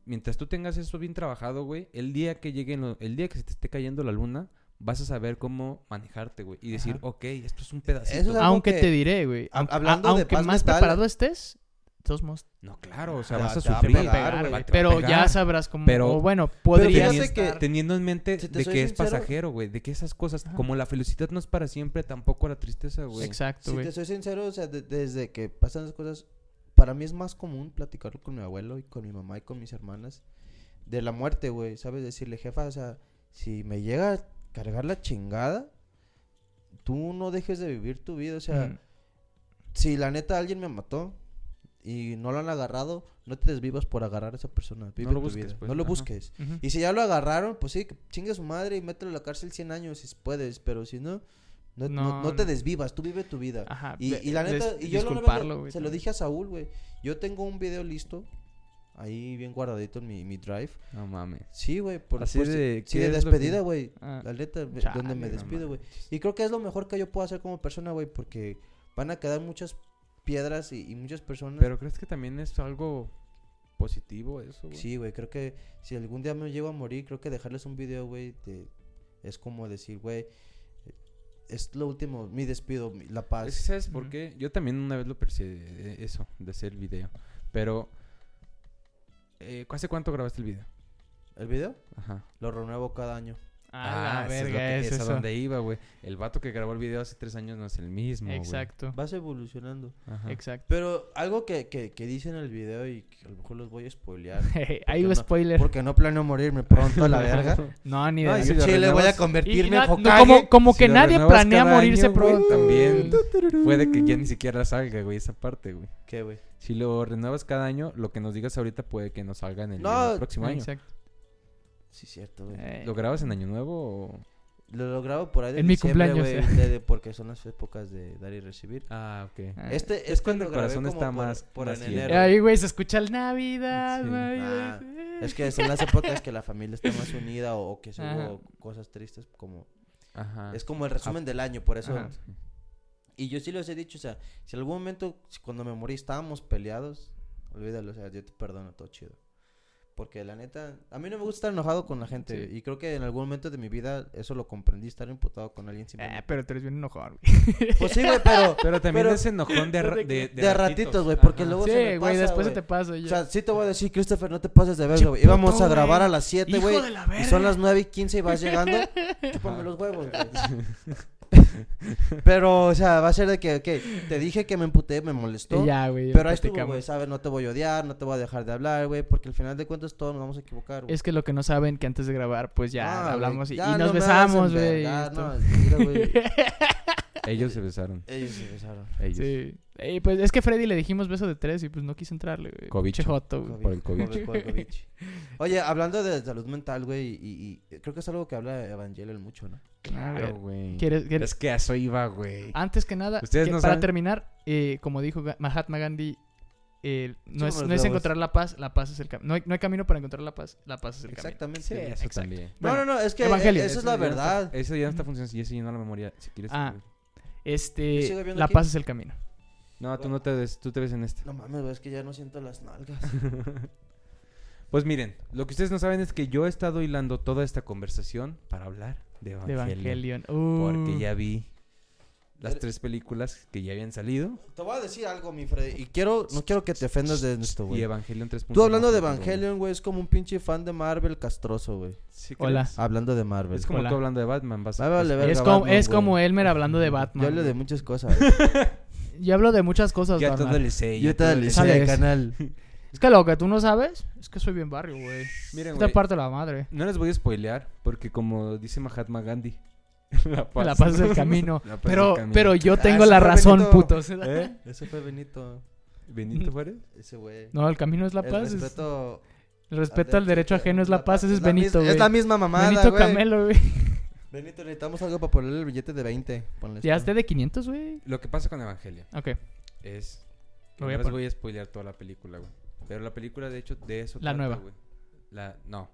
Mientras tú tengas eso bien trabajado, güey, el día que llegue, lo- el día que se te esté cayendo la luna, vas a saber cómo manejarte, güey. Y decir, Ajá. ok, esto es un pedacito. Es Aunque que- te diré, güey. hablando a- de aunque paz más mental- preparado estés, todos modos No, claro, o sea, vas va- a sufrir. pegar, pegar, güey. güey. te va a Pero ya sabrás cómo. Pero- o bueno, Pero podrías estar- que- Teniendo en mente Si de que es pasajero, güey, de que esas cosas, Ajá. como la felicidad no es para siempre, tampoco la tristeza, güey. Exacto, Si te soy sincero, o sea, de- desde que pasan las cosas, para mí es más común platicarlo con mi abuelo y con mi mamá y con mis hermanas de la muerte, güey, ¿sabes? Decirle, jefa, o sea, si me llega a cargar la chingada, tú no dejes de vivir tu vida, o sea, Mm. si la neta alguien me mató y no lo han agarrado, no te desvivas por agarrar a esa persona, vive lo tu busques, vida, pues, no lo ajá. busques. Y si ya lo agarraron, pues sí, que chingue su madre y mételo a la cárcel 100 años si puedes, pero si no, no, no, No, no te no. desvivas, tú vive tu vida. Ajá. Y, y la neta, y yo lo- güey, se lo dije a Saúl, güey. Yo tengo un video listo, ahí bien guardadito en mi, mi drive. No mames. Sí, güey, por, Así por de, sí, ¿qué de lo que- despedida, güey. Ah, La neta, me- chale, donde me no despido, güey. Y creo que es lo mejor que yo puedo hacer como persona, güey, porque van a quedar muchas piedras y, y muchas personas. Pero crees que también es algo positivo eso, güey. Sí, güey, creo que si algún día me llego a morir, creo que dejarles un video, güey, de- es como decir, güey, es lo último, mi despido, mi- la paz. Es que, ¿Sabes por qué? Yo también una vez lo percibí, eh, eso, de hacer el video. Pero, eh, ¿hace cuánto grabaste el video? ¿El video? Ajá. Lo renuevo cada año. Ah, la eso es verga, que- es es a donde iba, güey. El vato que grabó el video hace tres años no es el mismo, güey. Exacto. Vas evolucionando. Ajá. Exacto. Pero algo que, que, que dice en el video y que a lo mejor los voy a spoilear. Hay un no? spoiler. Porque no planeo morirme pronto a la verga. No, ni de No, si Chile voy a convertirme en no, Hokage. como, como Si que nadie planea morirse año, pronto. También puede que ya ni siquiera salga, güey, esa parte, güey. ¿Qué, güey? Si lo renuevas cada año, lo que nos digas ahorita puede que no salga en el, No, el próximo año. Exacto. Sí, cierto, güey. Eh, ¿Lo grabas en año nuevo o...? Lo, lo grabo por ahí de En mi diciembre, cumpleaños, güey, eh. de- de- porque son las épocas de dar y recibir. Ah, ok. ah. Este Es este cuando el corazón está por- más- por más en enero. Ahí, güey, se escucha el Navidad, Sí. Navidad. Ah, Es que son las épocas que la familia está más unida o, o que hubo cosas tristes como... Ajá. Es como el resumen del año, por eso... Ajá. Y yo sí les he dicho, o sea, si en algún momento, cuando me morí estábamos peleados, olvídalo, o sea, yo te perdono, todo chido. Porque la neta, a mí no me gusta estar enojado con la gente. Sí. Y creo que en algún momento de mi vida eso lo comprendí, estar imputado con alguien sin Eh, pero tú eres bien enojado, güey. Pues sí, güey, pero Pero también Pero- es enojón de, de, de, ratitos, güey, porque Ajá. luego Sí, se me güey, pasa, después se te pasa. ya. O sea, sí te voy a decir, Christopher, no te pases de verga, güey. Íbamos a grabar a las 7, Hijo güey. la Y son las 9 y 15 y vas llegando. Chúpame los huevos, güey. Pero, o sea, va a ser de que, ok, te dije que me emputé, me molestó. Ya, güey. Pero ahí estuvo, güey, ¿sabes? No te voy a odiar, no te voy a dejar de hablar, güey, porque al final de cuentas todos nos vamos a equivocar, güey. Es que lo que no saben que antes de grabar, pues ya Ah, hablamos y, ya y no nos hagas besamos, güey. no. Ellos se besaron. Ellos se besaron. Ellos. Sí. Y pues es que Freddy le dijimos beso de tres y pues no quiso entrarle, güey. Güey. Por el COVID. Por el- por el COVID. Oye, hablando de salud mental, güey, y, y creo que es algo que habla Evangelion mucho, ¿no? Claro, güey. ¿quieres- quieres- Es que a eso iba, güey. Antes que nada, Ustedes que- no para saben- terminar, eh, como dijo Mahatma Gandhi, eh, no, es, no es encontrar la paz, la paz es el camino. No hay, no hay camino para encontrar la paz, la paz es el Exactamente. Sí, eso exacto. también. No, Bueno, no, no, es que Evangelion. eh, esa es Eso la ya no está- verdad. Eso ya no está funcionando. Ya se llenó la memoria. Si quieres. Ah. Este, la aquí. paz es el camino. No, tú no te ves. Tú te ves en este. No mames, güey, es que ya no siento las nalgas. Pues miren, lo que ustedes no saben es que yo he estado hilando toda esta conversación para hablar de De Evangelion. Evangelion. Uh, Porque ya vi las Pero- tres películas que ya habían salido. Te voy a decir algo, mi Freddy, y quiero, no quiero que te ofendas de esto, Y güey. Evangelion 3. Tú hablando de Evangelion, güey, es como un pinche fan de Marvel castroso, güey. Sí, Hola. Hablando de Marvel. Es como Hola. tú hablando de Batman. Vas vale Es como, Batman, es como Elmer hablando de Batman. Yo hablo de muchas cosas. Yo hablo de muchas cosas, Ya todo carnal. le sé. Yo te todo le le sé, Sales. canal. Es que lo que tú no sabes es que soy bien barrio, güey. Miren, Esta güey, parte de la madre. no les voy a spoilear porque como dice Mahatma Gandhi, la paz, La paz es el camino. La paz es pero, el camino. pero yo Ah, tengo la razón, Benito. putos. ¿Eh? Ese fue Benito. ¿Benito Juárez? Ese güey. No, el camino es la El paz. es- respeto el respeto al derecho ajeno es la paz. Ese es la Benito, güey. Es la misma mamada, Benito güey. Camelo, güey. Benito, necesitamos algo para ponerle el billete de 20. Ponle Ya esté de 500, güey. Lo que pasa con Evangelion Ok. es Lo voy no a les voy a spoilear toda la película, güey. Pero la película de hecho de eso La trata, nueva. La no.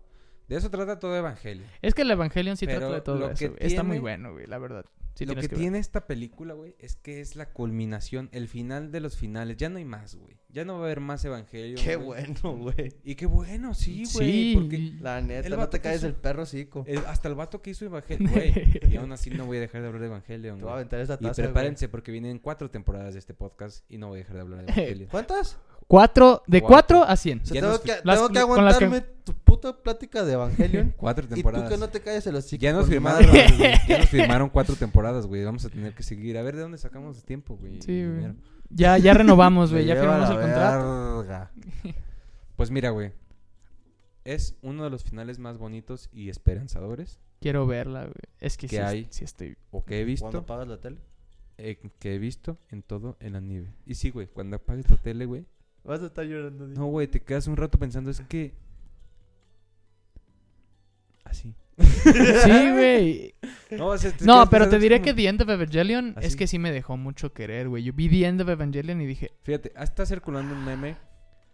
De eso trata todo Evangelion. Es que el Evangelion sí Pero trata de todo eso. Está muy tiene- bueno, güey, la verdad. Sí lo que, tiene esta película, güey, es que es la culminación, el final de los finales. Ya no hay más, güey. Ya no va a haber más Evangelion. Qué bueno, güey. Y qué bueno, sí, güey. Sí. Porque La neta, El no te caes hizo- del perro, cico. el- hasta el vato que hizo Evangelion, güey. y aún así no voy a dejar de hablar de Evangelion, Te voy a aventar esa Y taza, prepárense porque vienen cuatro temporadas de este podcast y no voy a dejar de hablar de Evangelion. ¿Cuántas? 4, de Cuatro. 4 a 100. O sea, tengo que, las- tengo que que- aguantarme tu puta plática de Evangelion. Cuatro y tú temporadas. que no te calles el hocico. Ya nos firmaron, ya nos firmaron cuatro temporadas, güey. Vamos a tener que seguir. A ver de dónde sacamos el tiempo, güey. Sí, güey. Ya, ya renovamos, güey. Ya firmamos la el contrato. verga. Pues mira, güey. Es uno de los finales más bonitos y esperanzadores Quiero verla, güey. Es que ¿Qué sí, hay? sí estoy. o que he ¿Cuándo visto, apagas la tele? eh, que he visto en todo el anime. Y sí, güey, cuando apagues la tele, güey. Vas a estar llorando. No, güey, te quedas un rato pensando, es que así. Sí, güey. No, o sea, te No, quedas pero te diré como- que The End of Evangelion es que sí me dejó mucho querer, güey. Yo vi The End of Evangelion y dije, Fíjate, ah, está circulando un meme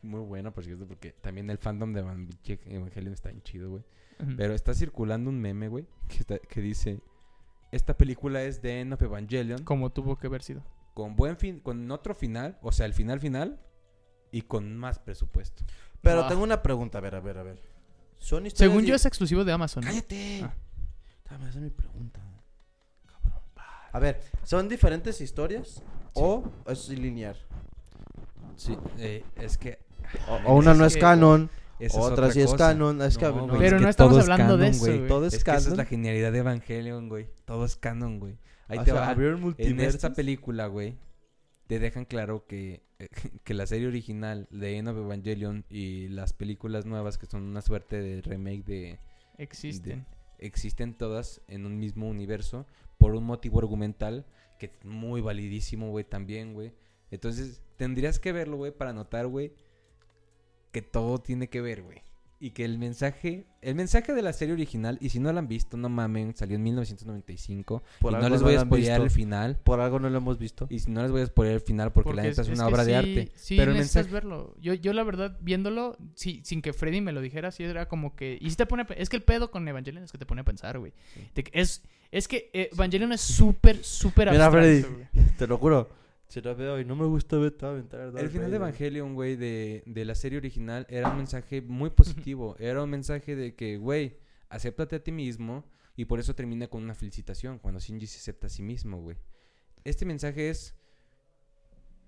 muy bueno, por cierto, porque también el fandom de Evan- Evangelion está bien chido, güey. Pero está circulando un meme, güey, que, está- que dice, esta película es de End of Evangelion como tuvo que haber sido. con buen fin, con otro final, o sea, el final final y con más presupuesto. Pero Ah. tengo una pregunta, a ver, a ver, a ver. Son Según di- yo es exclusivo de Amazon. ¿no? ¡Cállate! Ah. Dame, esa es mi pregunta. Cabrón. A ver, ¿son diferentes historias o es lineal? Sí, eh, es que O, una es no es que canon, esa es otra sí es cosa. canon. Es que, No, no, Pero es no que estamos todo es hablando de canon, eso, güey. Todo es, Es que esa es canon. la genialidad de Evangelion, güey. Todo es canon, güey. Ahí O te sea, va. En esta película, güey, te dejan claro que, que la serie original de End of Evangelion y las películas nuevas, que son una suerte de remake de... Existen. existen todas en un mismo universo por un motivo argumental que es muy validísimo, güey, también, güey. Entonces, tendrías que verlo, güey, para notar, güey, que todo tiene que ver, güey. Y que el mensaje, el mensaje de la serie original, y si no la han visto, no mamen, salió en 1995. Por y algo no les voy a spoilear el final. Por algo no lo hemos visto. Y si no les voy a spoilear el final porque, la neta es, una obra de arte. Sí, pero el necesitas mensaje... verlo. Yo, yo la verdad, viéndolo, sí, sin que Freddy me lo dijera, sí era como que... Y si te pone Es que el pedo con Evangelion es que te pone a pensar, güey. Es, es que eh, Evangelion es súper, súper Mira, Freddy. Te lo juro. Veo y no me gusta El final de. Evangelion, güey, de, de la serie original era un mensaje muy positivo. Era un mensaje de que, güey, acéptate a ti mismo. Y por eso termina con una felicitación, cuando Shinji se acepta a sí mismo, güey. Este mensaje es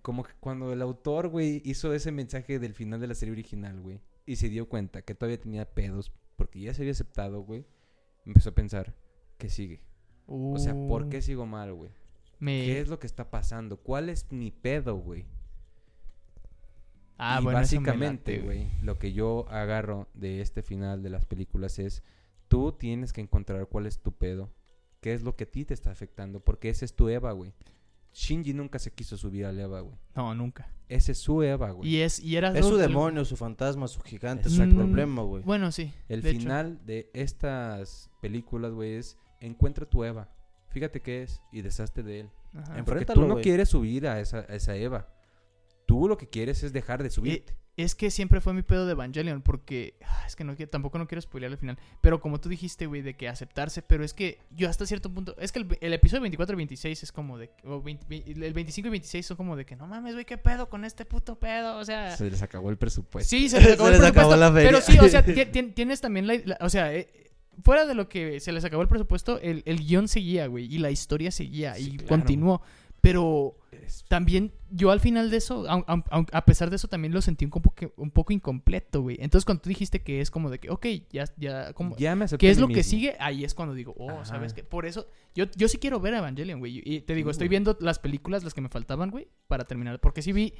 como que cuando el autor, güey, hizo ese mensaje del final de la serie original, güey. Y se dio cuenta que todavía tenía pedos porque ya se había aceptado, güey. Empezó a pensar, ¿qué sigue? O sea, ¿por Uh, qué sigo mal, güey? Me- ¿Qué es lo que está pasando? ¿Cuál es mi pedo, güey? Ah, y bueno, básicamente, güey, lo que yo agarro de este final de las películas es, tú tienes que encontrar cuál es tu pedo, qué es lo que a ti te está afectando, porque ese es tu Eva, güey. Shinji nunca se quiso subir al Eva, güey. No, nunca. Ese es su Eva, güey. Y es, y era Es su demonio, su fantasma, su gigante, Exacto. su problema, güey. Bueno, sí. El de hecho. final de estas películas, güey, es encuentra tu Eva. Fíjate qué es y deshazte de él. Ajá. Porque tú no quieres subir a esa, a esa Eva. Tú lo que quieres es dejar de subirte. Es que siempre fue mi pedo de Evangelion, porque ah, es que no quiero- tampoco no quiero spoilear al final. Pero como tú dijiste, güey, de que aceptarse, pero es que yo hasta cierto punto, es que el, el episodio 24 y 26 es como de, o 20 ve- el 25 y 26 son como de que no mames, güey, qué pedo con este puto pedo, o sea. Se les acabó el presupuesto. Sí, se les acabó, Se el les acabó presupuesto, la feria. Pero sí, o sea, ti- ti- tienes también la, la- o sea, eh, fuera de lo que se les acabó el presupuesto, el, el guion seguía, güey, y la historia seguía Sí, y claro. continuó. Pero también yo al final de eso, aun- aun- a pesar de eso, también lo sentí un poco, un poco incompleto, güey. Entonces cuando tú dijiste que es como de que, ok, ya, ya, como... Ya me ¿Qué a es lo que sigue? Ahí es cuando digo, oh, Ajá. ¿sabes qué? Por eso, yo, yo sí quiero ver Evangelion, güey. Y te digo, Sí, estoy güey. viendo las películas, las que me faltaban, güey, para terminar. Porque sí vi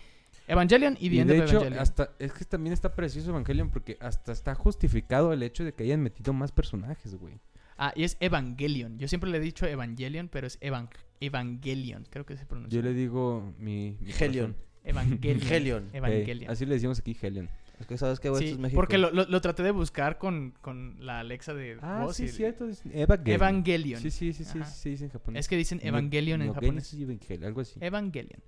Evangelion y The Y End de of hecho, Evangelion. hasta, es que también está precioso Evangelion porque hasta está justificado el hecho de que hayan metido más personajes, güey. Ah, y es Evangelion. Yo siempre le he dicho Evangelion, pero es Evan- Evangelion, creo que se pronuncia. Yo le digo mi... mi Helion. Evangelion. Helion. Evangelion. así le decimos aquí Helion. Es que sabes que, güey, Sí, esto es México. porque lo, lo- lo traté de buscar con, con la Alexa de Ah, voz sí, y- cierto. es Evangelion. Evangelion. Sí, sí, sí, sí, sí, dice en japonés. Es que dicen No- Evangelion en no, japonés. Evangelion, algo así. Evangelion.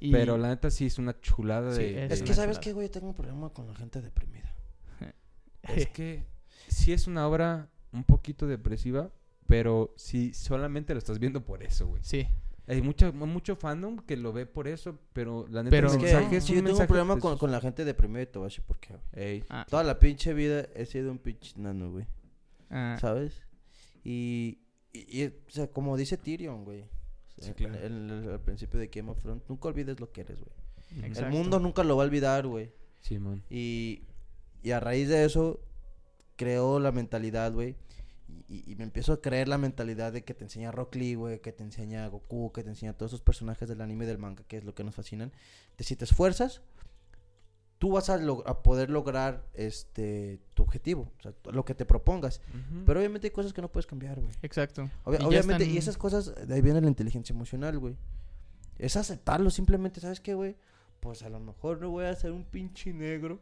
Y- Pero la neta sí es una chulada Sí, de... es Es de- que, ¿sabes qué, güey? Tengo un problema con la gente deprimida. Es que sí es una obra un poquito depresiva, pero sí solamente lo estás viendo por eso, güey. Sí. Hay mucha, mucho fandom que lo ve por eso, pero la neta Pero es que es sí, yo tengo un problema con, precioso. con la gente deprimida y te voy a decir por qué, güey. Ey, Ah, Toda la pinche vida he sido un pinche nano, güey. ah, ¿Sabes? Y, y, y, o sea, como dice Tyrion, güey. O sea, Sí, claro. en- en- al principio de Game of Thrones, nunca olvides lo que eres, güey. Exacto. El mundo nunca lo va a olvidar, güey. Simón. Y, y a raíz de eso, creó la mentalidad, güey. Y, y me empiezo a creer la mentalidad de que te enseña Rock Lee, güey, que te enseña Goku, que te enseña todos esos personajes del anime y del manga, que es lo que nos fascinan. De si te esfuerzas, tú vas a, poder lograr este tu objetivo, o sea, lo que te propongas. Ujú. Pero obviamente hay cosas que no puedes cambiar, güey. Exacto. Y obviamente, están- y esas cosas, de ahí viene la inteligencia emocional, güey. Es aceptarlo, simplemente, ¿sabes qué, güey? Pues a lo mejor no voy a ser un pinche negro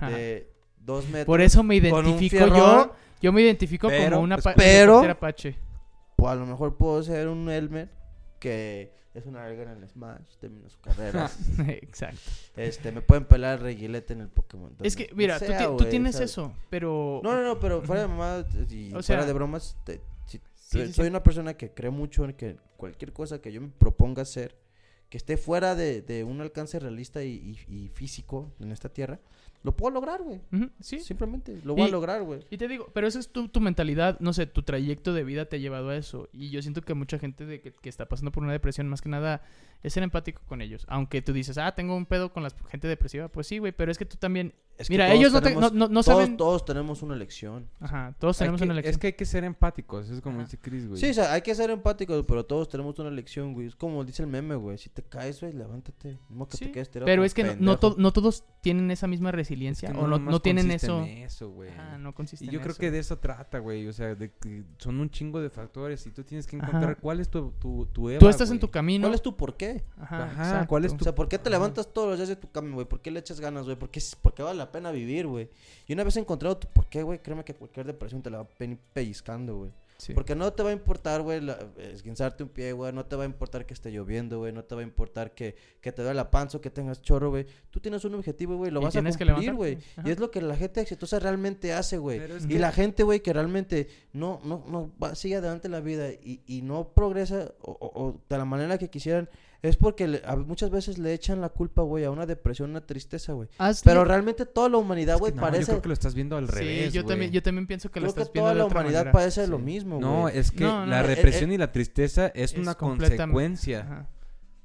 de dos metros. Por eso me un identifico fierrón, yo. Yo me identifico Pero, como una pues, pero- apache. O a lo mejor puedo ser un Elmer que es una verga en el Smash, terminó su carrera. Exacto. este, me pueden pelar reguilete en el Pokémon. Es que, mira, tú, tienes eso, pero... No, no, no, pero fuera de mamá y O fuera de bromas, te- si- sí, sí, soy sí. una persona que cree mucho en que cualquier cosa que yo me proponga hacer, que esté fuera de, de un alcance realista y, y- y físico en esta tierra, lo puedo lograr, güey. Sí. Simplemente lo voy a lograr, güey. Y te digo, pero esa es tu, tu mentalidad, no sé, tu trayecto de vida te ha llevado a eso. Y yo siento que mucha gente de que, que está pasando por una depresión, más que nada, es ser empático con ellos. Aunque tú dices, ah, tengo un pedo con la gente depresiva, pues sí, güey, pero es que tú también... Es que Mira, ellos no, te- tenemos- no, no- no todos, saben... todos tenemos una elección. Ajá, todos tenemos que- una elección. Es que hay que ser empáticos, es como Ajá. dice Chris, güey. Sí, o sea, hay que ser empáticos, pero todos tenemos una lección, güey. Es como dice el meme, güey. Si te caes, güey, levántate. No que Sí, te quedes tirado pero es que no, no, pendejo. to- no todos tienen esa misma Es resiliencia que o no, no tienen consiste eso. en eso, güey. Ajá, no consiste Y en yo creo eso. que de eso trata, güey. O sea, de que son un chingo de factores y tú tienes que Ajá. encontrar cuál es tu, tu, tu Eva, Tú estás en tu camino. ¿Cuál es tu por qué? Ajá, Ajá, ¿cuál es exacto. O sea, ¿por qué te levantas todos los días de tu cama, güey? ¿Por qué le echas ganas, güey? ¿Por qué, por qué vale la pena vivir, güey? Y una vez encontrado tu por qué, güey, créeme que cualquier depresión te la va a venir pellizcando, güey. Sí. Porque no te va a importar, güey, esguinzarte un pie, güey. No te va a importar que esté lloviendo, güey. No te va a importar que, que te duele la panza o que tengas chorro, güey. Tú tienes un objetivo, güey. Lo vas a cumplir, güey. Y es lo que la gente exitosa realmente hace, güey. Y que- la gente, güey, que realmente no, no, no va, sigue adelante la vida y, y no progresa o, o- o de la manera que quisieran, es porque le- a- muchas veces le echan la culpa, güey, a una depresión, una tristeza, güey. Pero realmente toda la humanidad, Es que güey, no, parece... Yo creo que lo estás viendo al Sí, revés, yo güey. también, yo también pienso que lo creo que estás viendo toda de la otra humanidad manera. padece lo Sí. mismo, No, güey. es que No, no, la no, eh, represión eh, y la tristeza es, Es una consecuencia. Ajá.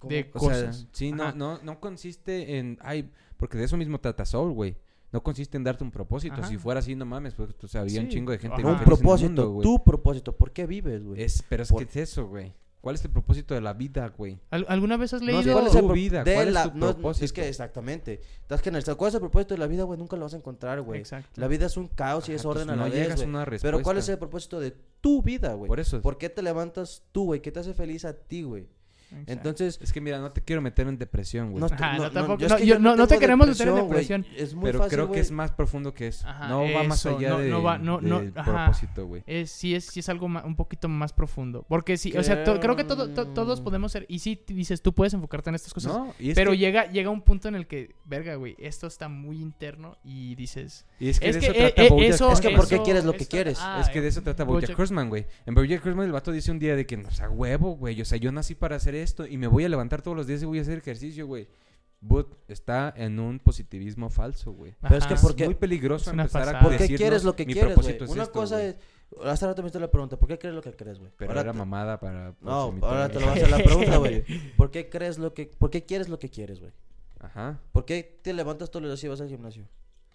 De O sea, cosas. sí, no, Ajá. no, no consiste en, ay, porque de eso mismo trata Soul, güey. No consiste en darte un propósito. Ajá. Si fuera así, no mames, pues o sea, había un Sí, chingo de gente ajá. un infeliz en el propósito, mundo, tu propósito, ¿por qué vives, güey? Es, pero es Por- que es eso, güey. ¿Cuál es el propósito de la vida, güey? ¿Al- ¿Alguna vez has No, leído? ¿Cuál es tu vida? de ¿Cuál es tu no, propósito? es que exactamente. Estás generalizando. ¿Cuál es el propósito de la vida, güey? Nunca lo vas a encontrar, güey. Exacto. La vida es un caos y es orden pues a la no vez, llegas a una Pero ¿cuál es respuesta. el propósito de tu vida, güey? Por eso. ¿Por qué te levantas tú, güey? ¿Qué te hace feliz a ti, güey? Exacto. Entonces, Es que mira, no te quiero meter en depresión, güey. no, Ajá, no, tampoco- no, yo- no- no te queremos meter en depresión. Es muy pero fácil, creo que es más profundo que eso. Ajá, no va más eso, allá no- de, no va- no- no- del ajá. propósito, güey. Es, sí, es, sí es algo un poquito más profundo. Porque sí, o sea, to- creo que todo- to- todos podemos ser. Y sí, dices, tú puedes enfocarte en estas cosas. No, y es pero que, llega, llega un punto en el que, verga, güey, esto está muy interno y dices. y es que es de que, eso eh, trata eh, BoJack eso- Es que. ¿por qué eso- quieres lo que quieres? ah, Es que de eso trata BoJack Horseman, güey. En BoJack Horseman el vato dice un día de que, o sea, huevo, güey. O sea, yo nací para hacer esto y me voy a levantar todos los días y voy a hacer ejercicio, güey. But está en un positivismo falso, güey. Pero es que Ajá. ¿por Es muy peligroso Es empezar a pasada. ¿Por qué decirnos, quieres lo que quieres, güey? es Una esto, cosa güey". es... Hace rato me hiciste la pregunta, ¿por qué crees lo que crees, güey? Pero Ahora era te- mamada para... No, proximitar, ahora te lo voy a hacer la pregunta, güey. ¿Por qué crees lo que... ¿Por qué quieres lo que quieres, güey? Ajá. ¿Por qué te levantas todos los días y vas al gimnasio?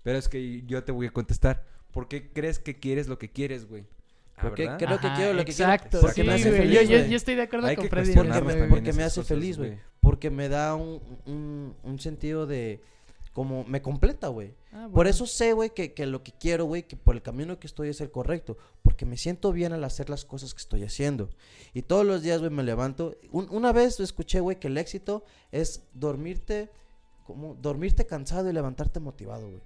Pero es que yo te voy a contestar. ¿Por qué crees que quieres lo que quieres, güey? Ah, ¿Por qué ¿verdad? creo que quiero lo que quiero? exacto, Porque sí, me hace feliz, yo, yo- güey. yo estoy de acuerdo Hay con Freddy. Porque, tema. porque me hace cosas, feliz, güey. Porque me da un, un, un sentido de... Como me completa, güey. Ah, Por bueno. eso sé, güey, que, que lo que quiero, güey, que por el camino que estoy es el correcto. Porque me siento bien al hacer las cosas que estoy haciendo. Y todos los días, güey, me levanto. Un- una vez escuché, güey, que el éxito es dormirte, como, dormirte cansado y levantarte motivado, güey.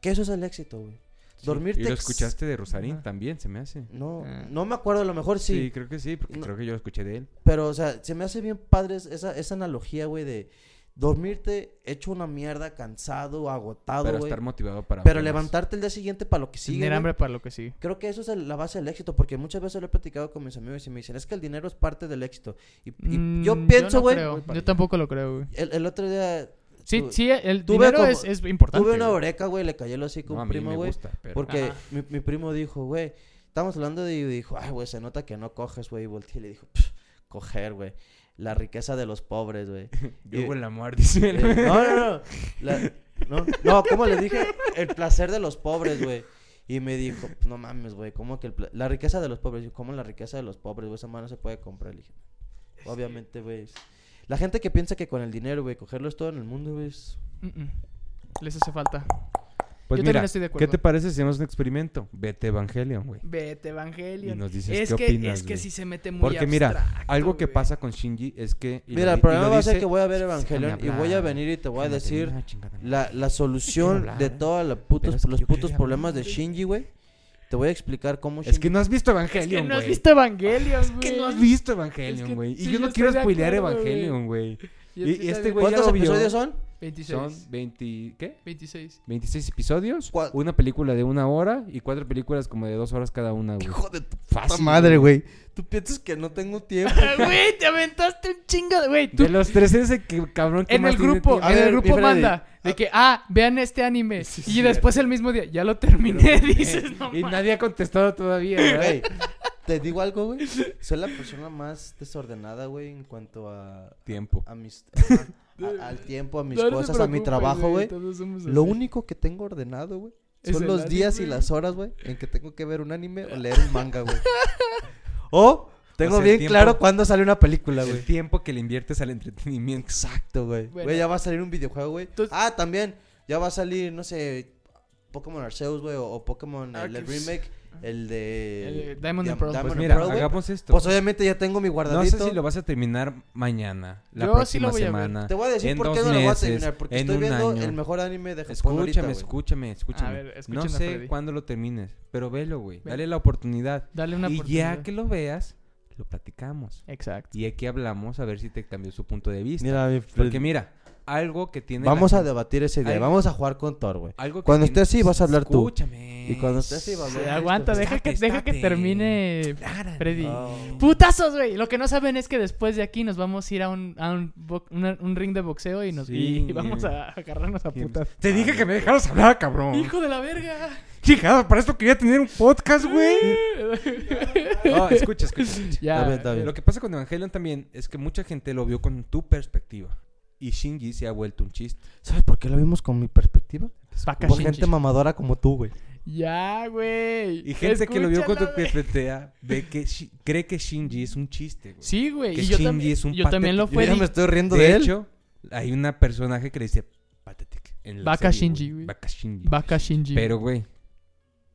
Que eso es el éxito, güey. Sí, Dormirte Y lo escuchaste de Rosarín Ajá. también, se me hace. No, Ah. no me acuerdo, a lo mejor Sí, sí. creo que sí, porque No. creo que yo lo escuché de él. Pero, o sea, se me hace bien padre esa, esa analogía, güey, de dormirte hecho una mierda, cansado, agotado, Para güey. estar motivado para... Pero levantarte el día siguiente para lo que sigue. Tener hambre para lo que sigue. Creo que eso es el- la base del éxito, porque muchas veces lo he platicado con mis amigos y me dicen, es que el dinero es parte del éxito. Y, y Mm, yo pienso, no güey, creo. voy para Yo tampoco lo creo, güey. el, el otro día Sí, Tu- sí, el tuve dinero como- es, es importante. tuve una oreca, güey, le cayó el hocico No, a un primo, güey. pero... Porque mi, mi primo dijo, güey, estamos hablando de... Y dijo, ay, güey, se nota que no coges, güey. Y volteé y le dijo, "Pff, coger, güey. la riqueza de los pobres, güey. Yo hubo el amor, dice. Eh, no, no, no. La- no, no, ¿cómo le dije? El placer de los pobres, güey. Y me dijo, no mames, güey, ¿cómo que el pla- la riqueza de los pobres? Yo, ¿Cómo la riqueza de los pobres, güey? Esa mano no se puede comprar. Le dije, obviamente, güey. La gente que piensa que con el dinero, güey, cogerlo es todo en el mundo, güey. es- Mm, mm. Les hace falta. Pues Yo mira, también estoy de ¿qué acuerdo. te parece si hacemos un experimento? Vete Evangelion, güey. Vete, Evangelion. Y nos dices es qué que, opinas, Es que sí se mete muy Porque mira, algo que pasa con Shinji es que... Mira, el problema va a ser que voy a ver Evangelion y voy a venir y te voy a decir la, la solución hablar, de todos los putos, los problemas de Shinji, güey. Te voy a explicar cómo Es que no has visto Es Evangelion, que güey. no has visto Evangelion, güey. Es que no has visto Es Evangelion, que güey. sí, y yo yo no quiero spoilear. Evangelion, güey. Y- y este güey ¿Cuántos episodios son? 26. Son 20... ¿Qué? 26. 26 episodios. ¿Cuál? Una película de una hora y cuatro películas como de dos horas cada una, güey. Hijo de tu Fácil, puta madre, güey. Tú piensas que no tengo tiempo. Güey, te aventaste un chingo de... Güey, tú De los tres ese que, cabrón que en más el tiene grupo. A en ver, el grupo manda de que, ah, vean este anime. Sí, y sí, después el mismo día, ya lo terminé, dices, no y nadie ha contestado todavía. Güey, te digo algo, güey. Soy la persona más desordenada, güey, en cuanto a, Tiempo. a mis... a- al tiempo, a mis No, cosas, a mi trabajo, güey. Lo único que tengo ordenado, güey, son los días y las horas, güey, en que tengo que ver un anime o leer un manga, güey. O tengo O sea, el bien tiempo- claro cuándo sale una película, El güey. tiempo que le inviertes al entretenimiento. Exacto, güey. Bueno. Güey, ya va a salir un videojuego, güey. Entonces- Ah, también, ya va a salir, no sé, Pokémon Arceus, güey, o, o Pokémon, el, el remake, el de... El Diamond and Diam- Pearl. Diamond Pues and mira, Pearl, hagamos esto. Pues obviamente ya tengo mi no guardadito. sé si lo vas a terminar mañana, la Yo sí próxima lo voy a ver. semana. Te voy a decir en por qué dos no lo voy a meses, terminar. Porque en estoy un viendo año. el mejor anime de Japón Escúchame, escúchame, escúchame. A ver, no sé Freddy. cuándo lo termines, pero velo, güey. Dale la oportunidad. Dale una y oportunidad. ya que lo veas, lo platicamos. Exacto. Y aquí hablamos a ver si te cambió su punto de vista. Mira, mi Porque mira, algo que tiene Vamos a gente- debatir ese día. Algo- Vamos a jugar con Thor, güey. algo que Cuando tiene- estés así, vas a hablar tú. Escúchame. Y cuando estés así, va a hablar aguanta, deja que, Estate, deja que termine Claro. Freddy. Oh. Putazos, güey. Lo que no saben es que después de aquí nos vamos a ir a un, a un, bo- una- un ring de boxeo y, nos, Sí. y vamos a agarrarnos a putas. Te dije que me dejaras hablar, cabrón. ¡Hijo de la verga! Chingada, para esto quería tener un podcast, güey. No, escucha, escucha. escucha. ya. Está bien, está bien. Lo que pasa con Evangelion también es que mucha gente lo vio con tu perspectiva. Y Shinji se ha vuelto un chiste. ¿Sabes por qué lo vimos con mi perspectiva? Paca Por Shinji. gente mamadora como tú, güey. Ya, güey. Y gente que lo vio con tu Escúchala, güey. perspectiva ve que Shi- cree que Shinji es un chiste, güey. Sí, güey. que Y yo, Shinji también, es un yo también lo patético. fue. Yo ya me estoy riendo De de, él. hecho, hay una personaje que le dice pathetic en la serie, Shinji, güey. Baka Shinji. Baka Shinji. Pero, güey,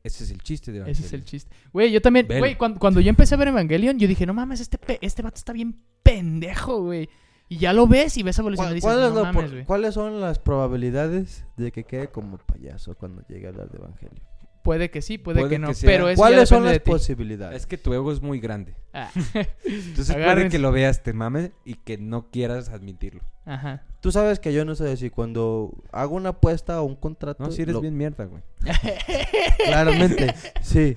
ese es el chiste de Ese Evangelion. es el chiste. Güey, yo también, Velo. güey, cuando, cuando yo empecé a ver Evangelion, yo dije, no mames, este, pe- este vato está bien pendejo, güey. Y ya lo ves y ves evolución y ¿Cuál- dices, cuál es no la mames, por- güey. ¿Cuáles son las probabilidades de que quede como payaso cuando llegue a hablar de Evangelio? Puede que sí, puede, Puede que no. que pero eso ya ¿Cuáles son las de ti. posibilidades? Es que tu ego es muy grande. Ah, Entonces puede Agárrense. que lo veas, te mames y que no quieras admitirlo. Ajá. Tú sabes que yo no sé si cuando hago una apuesta o un contrato... No, si eres lo- bien mierda, güey. Claramente, sí.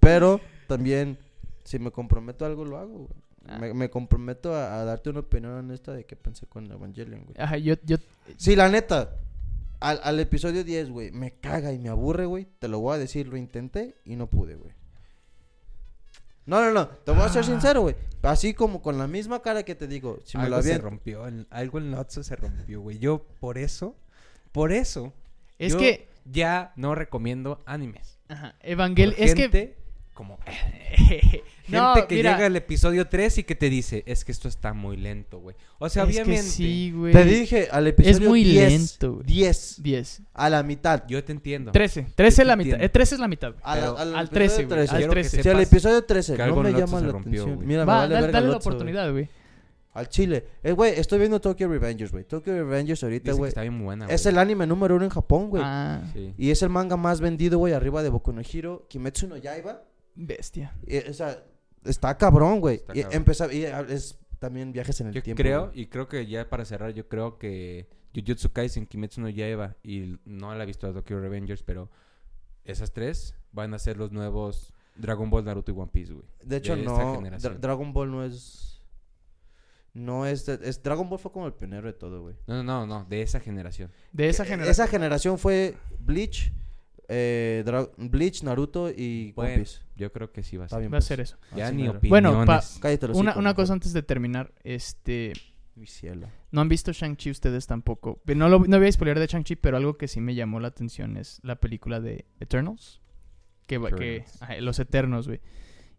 Pero también, si me comprometo a algo, lo hago, güey. Ah. Me, me comprometo a, a darte una opinión honesta de qué pensé con Evangelion, güey. Ajá, yo, yo, Sí, la neta. Al, al episodio 10, güey, me caga y me aburre, güey. Te lo voy a decir, lo intenté y no pude, güey. No, no, no. Te voy a ser Ah. sincero, güey. Así como con la misma cara que te digo. Si me algo lo se habían... rompió, el- algo en Lotso se rompió, güey. Yo por eso, por eso, es yo que, ya no recomiendo animes. ajá, Evangel, es que, gente como no, gente que mira, llega al episodio 3 y que te dice, es que esto está muy lento, güey. O sea, es que obviamente sí, güey. Te dije al episodio muy 10. lento, güey. 10. 10. A la mitad. yo te entiendo. 13. 13 es la mitad. Eh, 13 es la mitad. A la- al, al episodio 13, güey, al Quiero que 13. Si al episodio 13 que no me llama se la rompió, atención. güey. Mira, me Va, vale dale, dale la oportunidad, güey. Al chile. Eh, güey, estoy viendo Tokyo Revengers, güey. Tokyo Revengers ahorita, que güey. está bien buena, Es güey. el anime número uno en Japón, güey. Ah, Sí. Y es el manga más vendido, güey, arriba de Boku no Hero, Kimetsu no Yaiba. Bestia. Y, o sea, está cabrón, güey. Está Y empezó- y es también viajes en el Yo tiempo. creo, güey. y creo que ya para cerrar, yo creo que Jujutsu Kaisen, Kimetsu no Yaiba, y no la he visto a Tokyo Revengers, pero esas tres van a ser los nuevos Dragon Ball, Naruto y One Piece, güey. De hecho, de no. Dra- Dragon Ball no es. No es, de- es. Dragon Ball fue como el pionero de todo, güey. No, no, no, no, de esa generación. De esa Eh, generación. Esa generación fue Bleach, eh, Dra- Bleach, Naruto y Bueno, One Piece. Yo creo que sí va a ser. bien, Va a pues. ser eso. Ya Así ni opiniones. Bueno, pa- Cállate los Una, cosa antes de terminar, este... Mi cielo. No han visto Shang-Chi ustedes tampoco. No, lo, no voy a spoiler de Shang-Chi, pero algo que sí me llamó la atención es la película de Eternals. Que, va- que Eternals. ajá, Los Eternos, güey.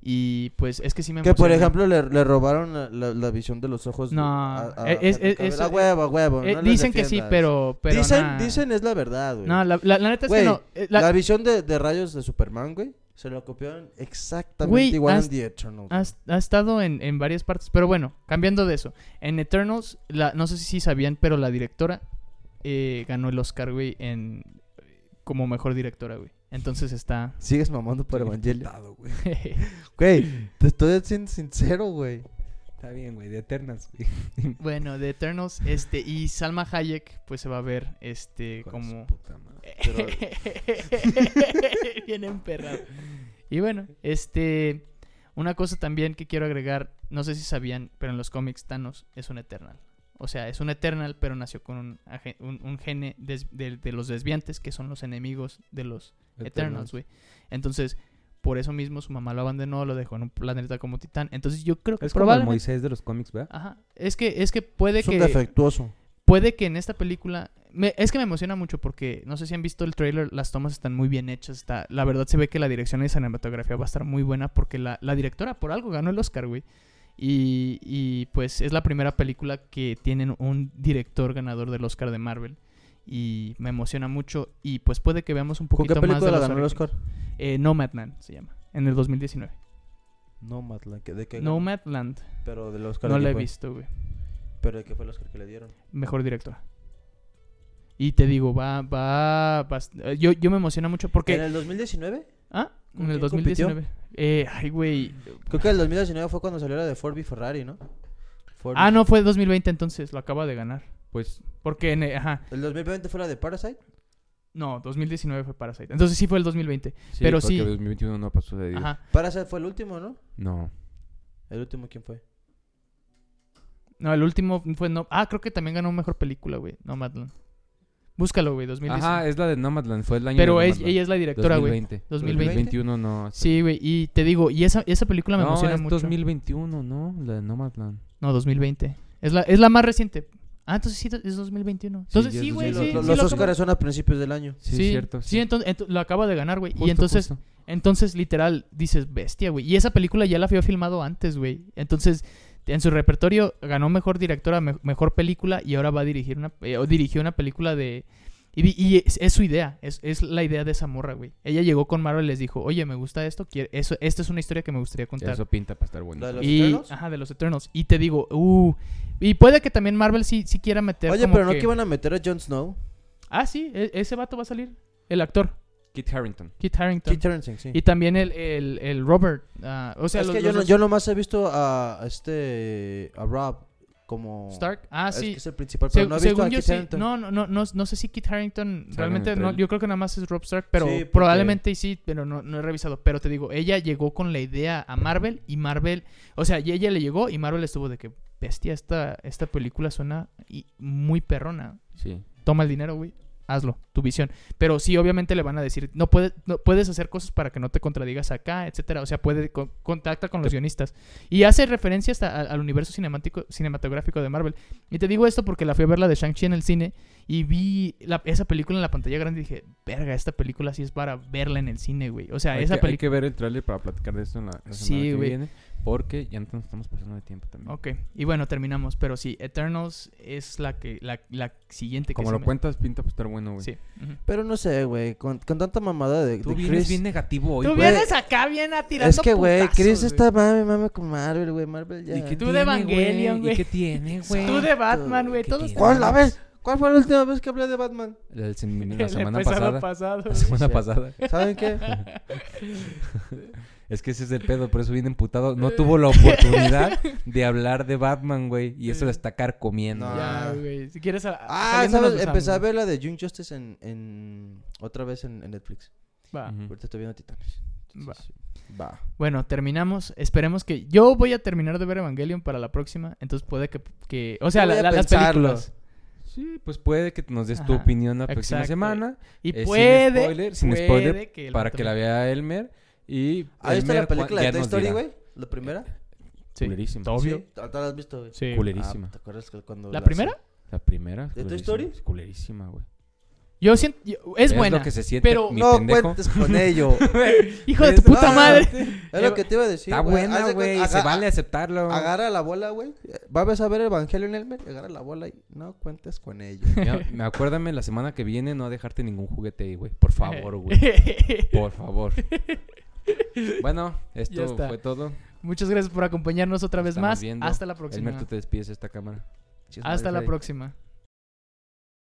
Y pues es que sí me Que por ejemplo le, le robaron la, la- la visión de los ojos. No, a- a es- Henry es- Cavill. eso- A huevo, a huevo. Eh, no les dicen que sí, pero... pero dicen, nah. dicen es la verdad, güey. No, la, la- la neta es que no. eh, la... la- visión de, de rayos de Superman, güey, se lo copiaron exactamente igual has- en The Eternals. ha, ha estado en, en varias partes. Pero bueno, cambiando de eso. En Eternals, la, no sé si sabían, pero la directora eh, ganó el Oscar, güey, en, como mejor directora, güey. Entonces está... Sigues mamando por Evangelio. güey. Güey, te estoy siendo sincero, güey. Está bien, güey, de Eternas. güey. bueno, de Eternals, este... Y Salma Hayek, pues se va a ver, este, Con como... su puta madre. Pero- Bien emperrado. Y bueno, este. Una cosa también que quiero agregar, no sé si sabían, pero en los cómics Thanos es un Eternal. O sea, es un Eternal, pero nació con un, un, un gene des- de, de los desviantes, que son los enemigos de los Eternals, güey. Entonces, por eso mismo su mamá lo abandonó, lo dejó en un planeta como Titán. Entonces, yo creo que Es como el probablemente. Moisés de los cómics, ¿verdad? Ajá. Es que, es que puede Es un que defectuoso. puede que en esta película me- es que me emociona mucho porque no sé si han visto el trailer las tomas están muy bien hechas está la verdad se ve que la dirección de cinematografía va a estar muy buena porque la, la directora por algo ganó el Oscar güey y, y, pues es la primera película que tienen un director ganador del Oscar de Marvel y me emociona mucho y pues puede que veamos un ¿Con poquito qué más de película los ganó el. Oscar? Eh, Nomadland se llama en el 2019 Nomadland. ¿que- ¿De qué? Nomadland Pero del Oscar. no ¿de la qué he visto güey Pero ¿de qué fue el Oscar que le dieron? mejor directora y te digo va va, va yo, yo me emociona mucho porque ¿En el 2019? Ah, ¿Con en el quién 2019. Eh, ay, güey. Creo que el 2019 fue cuando salió la de Ford v Ferrari, ¿no? Ford Ah, v- no, fue 2020 entonces, lo acaba de ganar. Pues Porque, en, eh, ajá, ¿El 2020 fue la de Parasite? no, 2019 fue Parasite. Entonces sí fue el 2020. sí, Pero porque sí. 2021 no pasó de Dios. Ajá. Parasite fue el último, ¿no? No. ¿El último quién fue? No, el último fue no. Ah, creo que también ganó mejor película, güey. Nomadland. Búscalo, güey, 2019. Ajá, es la de Nomadland, fue el año Pero de es- ella es la directora, güey. 2020. 2020. 2021 no. Sí, güey, y te digo, y esa, esa película me no, emociona es mucho. 2021, ¿no? La de Nomadland. No, 2020. Es la, es la más reciente. Ah, entonces sí, es 2021. Entonces sí, güey, Sí, sí, lo- sí, lo- lo los Oscars son a principios del año. Sí, Sí, es cierto. Sí, entonces, ento- lo acaba de ganar, güey. Y entonces, justo. Entonces, literal, dices, bestia, güey. Y esa película ya la había filmado antes, güey. Entonces, en su repertorio ganó mejor directora, me- mejor película y ahora va a dirigir una, eh, o dirigió una película de... Y, es, es su idea, es, es la idea de esa morra, güey. Ella llegó con Marvel y les dijo, oye, me gusta esto, quiero, eso, esta es una historia que me gustaría contar. Eso pinta para estar bueno. De los y, Eternals? ajá, de los Eternals. Y te digo, uh, y puede que también Marvel sí, sí quiera meter Oye, como pero no que- que iban a meter a Jon Snow. Ah, sí, e- ese vato va a salir, el actor, Kit Harrington. Kit Harington. Kit Harington, sí. Y también el, el, el Robert. ah, o sea, es los, que los yo, no- dos- yo nomás he visto a este a Rob como Stark. Ah, es sí. que es el principal, Se- pero no he visto según a yo Kit sí. Harington. No, no, no, no, no sé si Kit Harrington en realmente no. Yo creo que nada más es Rob Stark, pero Sí, porque- probablemente sí, pero no, no he revisado. Pero te digo, ella llegó con la idea a Marvel y Marvel, o sea, y ella le llegó y Marvel estuvo de que bestia esta esta película suena y muy perrona. Sí. Toma el dinero, güey. Hazlo, tu visión. Pero sí, obviamente le van a decir, no puedes, no puedes hacer cosas para que no te contradigas acá, etcétera. O sea, puede con- contacta con los guionistas. Y hace referencia hasta a- al universo cinematográfico de Marvel. Y te digo esto porque la fui a ver la de Shang-Chi en el cine y vi la- esa película en la pantalla grande y dije, verga, esta película sí es para verla en el cine, güey. O sea, hay, esa que, hay película... que ver el tráiler para platicar de esto en la, la Sí, semana que güey. viene. Porque ya nos estamos pasando de tiempo también. Ok, y bueno, terminamos. Pero sí, Eternals es la que la, la siguiente que Como se lo me- cuentas, pinta para estar bueno, güey. Sí. Pero no sé, güey, con, con tanta mamada de, Tú de vienes Chris. bien negativo hoy, Tú güey. vienes acá bien a tirar es que, güey, Chris está mame, mame con Marvel, güey. Marvel ya. ¿Y qué Tú de tiene, Evangelion, güey. ¿Y qué tiene, güey? Tú de Batman, güey. ¿Cuál? A ver, ¿cuál fue la última vez que hablé de Batman? La, la semana pasada. pasado, La semana Sí. pasada. ¿Saben qué? Es que ese es el pedo, por eso viene emputado. No tuvo la oportunidad de hablar de Batman, güey. Y eso lo está carcomiendo. No. Ya, güey. Si quieres. a- Ah, saliéndonos ¿sabes? Empecé a ver la de Young Justice en, en... otra vez en, en Netflix. Va. Ujú. Ahorita estoy viendo Titanes. Va. Va. Bueno, terminamos. Esperemos que. Yo voy a terminar de ver Evangelion para la próxima. Entonces puede que. que... O sea, la- la- las películas. Sí, pues puede que nos des tu Ajá, opinión la próxima exacto. semana. Y Eh, sin puede, spoiler, sin puede spoiler, que el para vato que la vea Elmer. Y ¿Ahí está la Elmer película ya de Toy nos Story, dirá. güey? ¿La primera? Sí, Culerísima. Obvio. Sí, ¿tú la has visto, güey? Sí. Culerísima. Ah, ¿Te acuerdas que cuando ¿La la- primera? La primera. ¿De Toy culerísima, Story? es Culerísima, güey. Yo siento... yo- es buena. lo que se siente pero- mi No pendejo. cuentes con ello. Hijo de tu Es- puta Ah, madre. es lo que te iba a decir, Está. Haz buena, güey. Se vale aceptarlo. Agarra la bola, güey. Vas a ver Evangelio en Elmer, agarra la bola y no cuentes con ello. Me acuérdame la semana que viene no dejarte ningún juguete ahí, güey. Por favor, güey. Por favor. Bueno, esto fue todo. Muchas gracias por acompañarnos otra vez estamos más. viendo. Hasta la próxima. Elmer, tú te despides de esta cámara. Hasta la próxima.